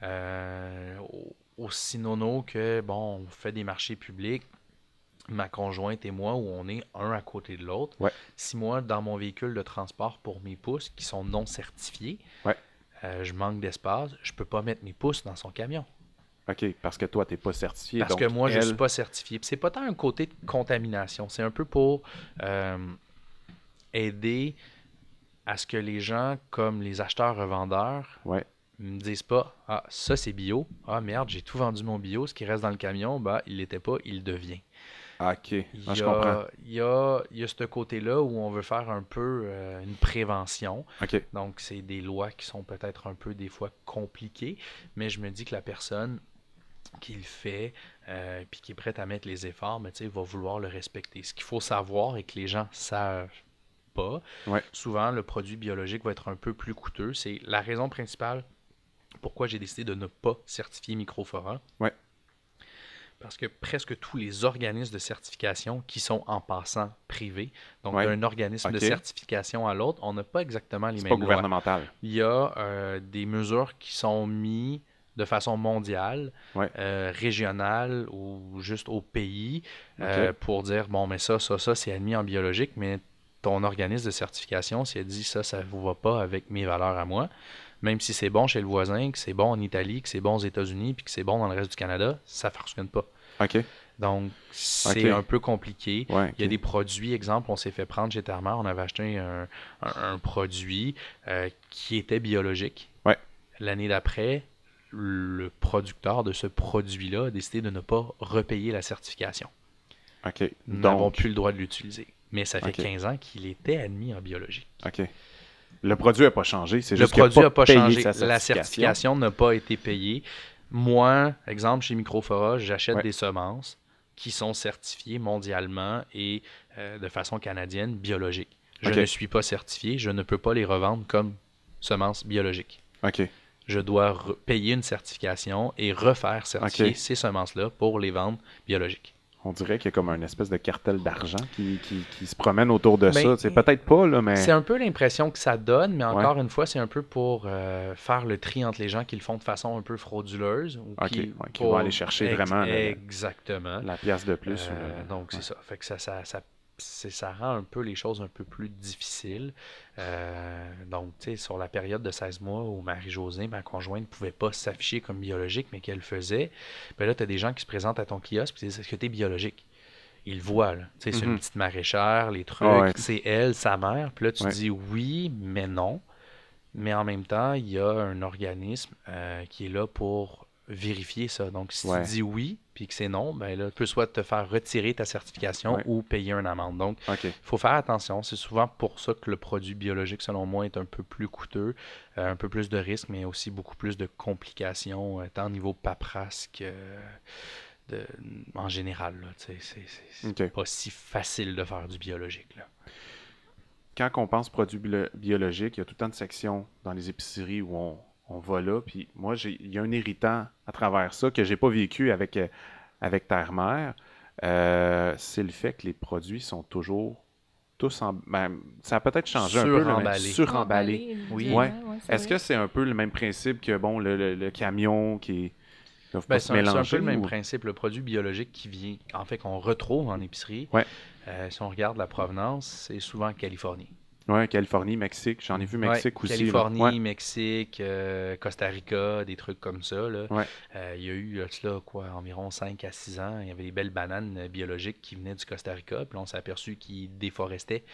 Speaker 3: Euh, au- aussi nono que, bon, on fait des marchés publics, ma conjointe et moi, où on est un à côté de l'autre.
Speaker 2: Ouais.
Speaker 3: Si moi, dans mon véhicule de transport pour mes pouces, qui sont non certifiés,
Speaker 2: Ouais.
Speaker 3: euh, je manque d'espace, je peux pas mettre mes pouces dans son camion.
Speaker 2: OK. Parce que toi, tu n'es pas certifié.
Speaker 3: Parce
Speaker 2: donc
Speaker 3: que moi, je
Speaker 2: elle-
Speaker 3: suis pas certifié. C'est pas tant un côté de contamination, c'est un peu pour euh, aider à ce que les gens, comme les acheteurs-revendeurs,
Speaker 2: Ouais.
Speaker 3: me disent pas Ah, ça c'est bio. Ah merde, j'ai tout vendu mon bio. Ce qui reste dans le camion, bah, il l'était pas, il devient.
Speaker 2: Ah, OK.
Speaker 3: Il
Speaker 2: Ah,
Speaker 3: y,
Speaker 2: je comprends.
Speaker 3: a, il, y a, il y a ce côté-là où on veut faire un peu euh, une prévention.
Speaker 2: OK.
Speaker 3: Donc, c'est des lois qui sont peut-être un peu des fois compliquées, mais je me dis que la personne qui le fait, euh, puis qui est prête à mettre les efforts, mais, tu sais, va vouloir le respecter. Ce qu'il faut savoir et que les gens savent pas,
Speaker 2: Ouais.
Speaker 3: souvent le produit biologique va être un peu plus coûteux. C'est la raison principale pourquoi j'ai décidé de ne pas certifier Microfora.
Speaker 2: Ouais.
Speaker 3: Parce que presque tous les organismes de certification qui sont en passant privés, donc
Speaker 2: Ouais.
Speaker 3: d'un organisme de certification à l'autre, on n'a pas exactement les
Speaker 2: C'est
Speaker 3: mêmes
Speaker 2: pas
Speaker 3: lois.
Speaker 2: gouvernemental.
Speaker 3: Il y a euh, des mesures qui sont mises de façon mondiale,
Speaker 2: Ouais.
Speaker 3: euh, régionale ou juste au pays euh, pour dire bon, mais ça, ça, ça, c'est admis en biologique, mais ton organisme de certification, s'il dit ça, ça ne vous va pas avec mes valeurs à moi, même si c'est bon chez le voisin, que c'est bon en Italie, que c'est bon aux États-Unis, puis que c'est bon dans le reste du Canada, ça ne fonctionne pas.
Speaker 2: OK.
Speaker 3: Donc, c'est un peu compliqué.
Speaker 2: Ouais.
Speaker 3: Il y a des produits, exemple, on s'est fait prendre chez Thermar, on avait acheté un, un- un produit euh, qui était biologique.
Speaker 2: Ouais.
Speaker 3: L'année d'après, le producteur de ce produit-là a décidé de ne pas repayer la certification.
Speaker 2: OK.
Speaker 3: Nous n'avons
Speaker 2: Donc,
Speaker 3: plus le droit de l'utiliser. Mais ça fait
Speaker 2: Ok.
Speaker 3: 15 ans qu'il était admis en biologique.
Speaker 2: OK. Le produit n'a pas changé. C'est
Speaker 3: Le
Speaker 2: juste a
Speaker 3: produit n'a pas changé. La certification n'a pas été payée. Moi, exemple, chez Microfora, j'achète
Speaker 2: Ouais.
Speaker 3: des semences qui sont certifiées mondialement et euh, de façon canadienne biologique. Je ne suis pas certifié, je ne peux pas les revendre comme semences biologiques.
Speaker 2: OK.
Speaker 3: Je dois payer une certification et refaire certifier ces semences-là pour les vendre biologiques.
Speaker 2: On dirait qu'il y a comme un espèce de cartel d'argent qui, qui, qui se promène autour de
Speaker 3: Ben,
Speaker 2: ça. C'est peut-être pas, là, mais.
Speaker 3: C'est un peu l'impression que ça donne, mais
Speaker 2: Ouais.
Speaker 3: encore une fois, c'est un peu pour euh, faire le tri entre les gens qui le font de façon un peu frauduleuse. Ou qui,
Speaker 2: ouais, qui
Speaker 3: pour-
Speaker 2: vont aller chercher vraiment
Speaker 3: Exactement.
Speaker 2: La pièce de plus. ou
Speaker 3: Euh,
Speaker 2: le-
Speaker 3: donc,
Speaker 2: ouais.
Speaker 3: c'est ça. Fait que ça, ça, ça, c'est- ça rend un peu les choses un peu plus difficiles. Euh, donc, tu sais, sur la période de 16 mois où Marie-Josée, ma conjointe, ne pouvait pas s'afficher comme biologique, mais qu'elle faisait, ben là, tu as des gens qui se présentent à ton kiosque et disent Est-ce que tu es biologique? Ils le voient, là. Tu sais, c'est une petite maraîchère, les trucs,
Speaker 2: ouais.
Speaker 3: c'est elle, sa mère. Puis là, tu
Speaker 2: Ouais.
Speaker 3: dis oui, mais non. Mais en même temps, il y a un organisme euh, qui est là pour vérifier ça. Donc, si
Speaker 2: Ouais.
Speaker 3: tu dis oui, puis que c'est non, ben là, tu peux soit te faire retirer ta certification
Speaker 2: Ouais.
Speaker 3: ou payer une amende. Donc, il faut faire attention. C'est souvent pour ça que le produit biologique, selon moi, est un peu plus coûteux, euh, un peu plus de risques, mais aussi beaucoup plus de complications, euh, tant au niveau paperasse que de, en général. C'est c'est- c'est
Speaker 2: Ok.
Speaker 3: pas si facile de faire du biologique. Là.
Speaker 2: quand on pense produits bio- biologiques, il y a tout le temps de sections dans les épiceries où on, on va là. Puis moi, j'ai- il y a un irritant à travers ça que j'ai pas vécu avec, euh, avec Terre-Mère. Euh, c'est le fait que les produits sont toujours tous en. ben, ça a peut-être changé un peu,
Speaker 3: Suremballés.
Speaker 2: suremballés.
Speaker 3: Oui.
Speaker 2: Ouais.
Speaker 4: c'est
Speaker 2: Est-ce que c'est un peu le même principe que bon le, le- le camion qui est.
Speaker 3: Ben,
Speaker 2: pas
Speaker 3: c'est un, peu le même
Speaker 2: ou-
Speaker 3: principe. Le produit biologique qui vient, en fait, qu'on retrouve en épicerie,
Speaker 2: Ouais.
Speaker 3: euh, si on regarde la provenance, c'est souvent en Californie.
Speaker 2: Ouais, Californie, Mexique. J'en ai vu Mexique
Speaker 3: Ouais,
Speaker 2: aussi. là.
Speaker 3: Californie,
Speaker 2: Ouais.
Speaker 3: Mexique, euh, Costa Rica, des trucs comme ça. là.
Speaker 2: Ouais.
Speaker 3: Euh, il y a eu là, cela, quoi, environ 5 à 6 ans, il y avait des belles bananes euh, biologiques qui venaient du Costa Rica. Puis là, on s'est aperçu qu'ils déforestaient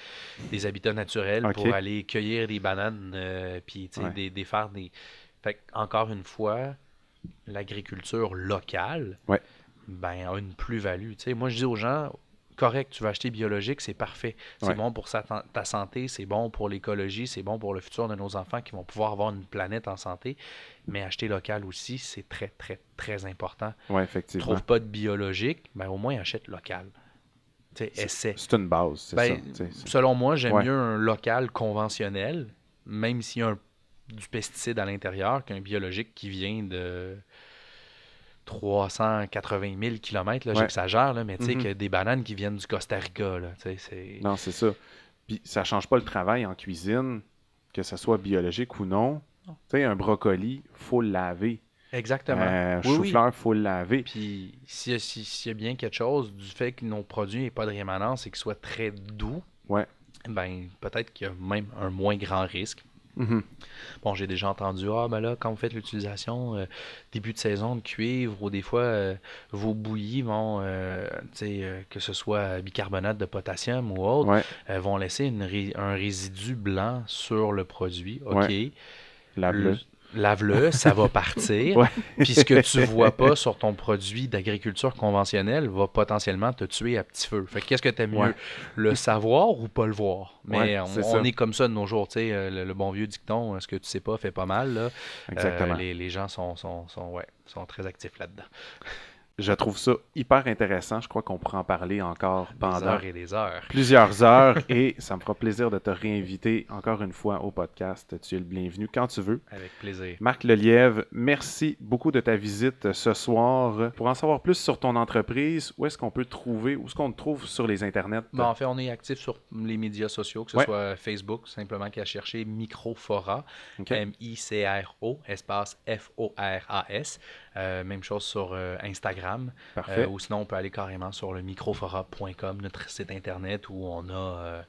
Speaker 3: des habitats naturels pour aller cueillir des bananes, euh, puis des, des faire des. Fait encore une fois, l'agriculture locale ben, a une plus-value. Moi, je dis aux gens, correct, tu vas acheter biologique, c'est parfait. C'est
Speaker 2: Ouais.
Speaker 3: bon pour sa- ta santé, c'est bon pour l'écologie, c'est bon pour le futur de nos enfants qui vont pouvoir avoir une planète en santé. Mais acheter local aussi, c'est très, très, très important.
Speaker 2: Ouais, effectivement.
Speaker 3: Trouve pas de biologique, ben, au moins achète local. Tu sais,
Speaker 2: C'est- une base, c'est
Speaker 3: Ben,
Speaker 2: ça. tu
Speaker 3: Selon moi, j'aime
Speaker 2: Ouais.
Speaker 3: mieux un local conventionnel, même s'il y a un- du pesticide à l'intérieur, qu'un biologique qui vient de 380 000 km. Là,
Speaker 2: Ouais.
Speaker 3: J'exagère, là, mais tu sais,
Speaker 2: Mhm.
Speaker 3: que des bananes qui viennent du Costa Rica. Là, tu sais, c'est...
Speaker 2: Non, c'est ça. Puis ça change pas le travail en cuisine, que ce soit biologique ou non. Tu sais, un brocoli, faut le laver.
Speaker 3: Exactement.
Speaker 2: Un
Speaker 3: oui.
Speaker 2: chou-fleur, faut le laver.
Speaker 3: Puis s'il y, a- si- s'il y a bien quelque chose du fait que nos produits n'aient pas de rémanence et qu'ils soient très doux,
Speaker 2: Ouais.
Speaker 3: ben peut-être qu'il y a même un moins grand risque.
Speaker 2: Mhm.
Speaker 3: Bon, j'ai déjà entendu, ah ben là, quand vous faites l'utilisation euh, début de saison de cuivre, ou des fois euh, vos bouillies vont, euh, tu sais, que ce soit bicarbonate de potassium ou autre,
Speaker 2: Ouais,
Speaker 3: vont laisser une un résidu blanc sur le produit. OK.
Speaker 2: Ouais.
Speaker 3: Le- Lave-le, ça va partir.
Speaker 2: Ouais.
Speaker 3: Puis ce que tu vois pas sur ton produit d'agriculture conventionnelle va potentiellement te tuer à petit feu. Fait que qu'est-ce que t'aimes mieux?
Speaker 2: Ouais.
Speaker 3: Le savoir ou pas le voir? Mais
Speaker 2: Ouais,
Speaker 3: on, est comme ça de nos jours, tu sais, euh, le, le bon vieux dicton, euh, ce que tu sais pas fait pas mal. Là.
Speaker 2: Exactement.
Speaker 3: Euh, les, les gens sont, sont, sont, ouais, sont très actifs là-dedans.
Speaker 2: Je trouve ça hyper intéressant. Je crois qu'on pourra en parler encore
Speaker 3: Des
Speaker 2: pendant
Speaker 3: heures et des heures.
Speaker 2: plusieurs heures et ça me fera plaisir de te réinviter encore une fois au podcast. Tu es le bienvenu quand tu veux.
Speaker 3: Avec plaisir.
Speaker 2: Marc Lelièvre, merci beaucoup de ta visite ce soir. Pour en savoir plus sur ton entreprise, où est-ce qu'on peut te trouver, où est-ce qu'on te trouve sur les internets?
Speaker 3: Bon, en fait, on est actif sur les médias sociaux, que ce
Speaker 2: Ouais.
Speaker 3: soit Facebook, simplement qu'à chercher Microfora,
Speaker 2: Ok.
Speaker 3: M-I-C-R-O, espace F-O-R-A-S. Euh, même chose sur euh, Instagram.
Speaker 2: Parfait.
Speaker 3: Euh, ou sinon, on peut aller carrément sur le microfora.com, notre site internet où on a.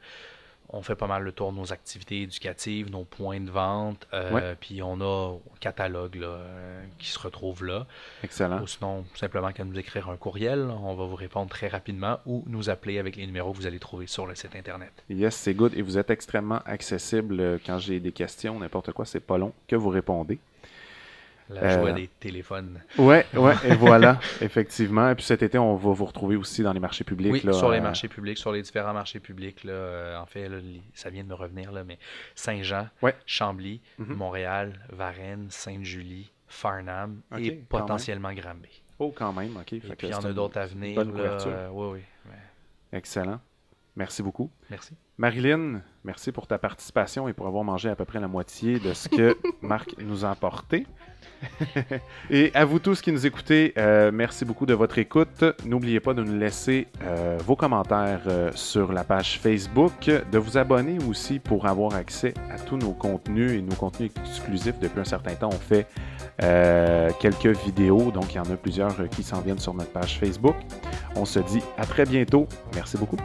Speaker 3: on fait pas mal le tour de nos activités éducatives, nos points de vente, euh,
Speaker 2: Ouais.
Speaker 3: puis on a un catalogue là, euh, qui se retrouve là.
Speaker 2: Excellent.
Speaker 3: Ou sinon, simplement qu'à nous écrire un courriel, on va vous répondre très rapidement ou nous appeler avec les numéros que vous allez trouver sur le site internet.
Speaker 2: Yes, c'est good. Et vous êtes extrêmement accessible quand j'ai des questions, n'importe quoi, c'est pas long que vous répondez.
Speaker 3: La
Speaker 2: Euh,
Speaker 3: joie des téléphones.
Speaker 2: Ouais, ouais, et voilà, effectivement. Et puis cet été, on va vous retrouver aussi dans les marchés publics.
Speaker 3: Oui,
Speaker 2: là,
Speaker 3: sur les
Speaker 2: euh,
Speaker 3: marchés publics, sur les différents marchés publics. Là, euh, en fait, là, ça vient de me revenir, là, mais Saint-Jean,
Speaker 2: Ouais.
Speaker 3: Chambly,
Speaker 2: Mhm.
Speaker 3: Montréal, Varennes, Sainte-Julie, Farnham et potentiellement Granby.
Speaker 2: Oh, quand même, ok.
Speaker 3: Et
Speaker 2: Fait
Speaker 3: puis, il y en a d'autres à venir.
Speaker 2: bonne couverture.
Speaker 3: oui, oui. ouais.
Speaker 2: Excellent. Merci beaucoup.
Speaker 3: Merci.
Speaker 2: Marilyn, merci pour ta participation et pour avoir mangé à peu près la moitié de ce que Marc nous a apporté. et à vous tous qui nous écoutez, euh, merci beaucoup de votre écoute. N'oubliez pas de nous laisser euh, vos commentaires euh, sur la page Facebook, de vous abonner aussi pour avoir accès à tous nos contenus et nos contenus exclusifs. Depuis un certain temps, on fait quelques vidéos, donc il y en a plusieurs qui s'en viennent sur notre page Facebook. On se dit à très bientôt. Merci beaucoup.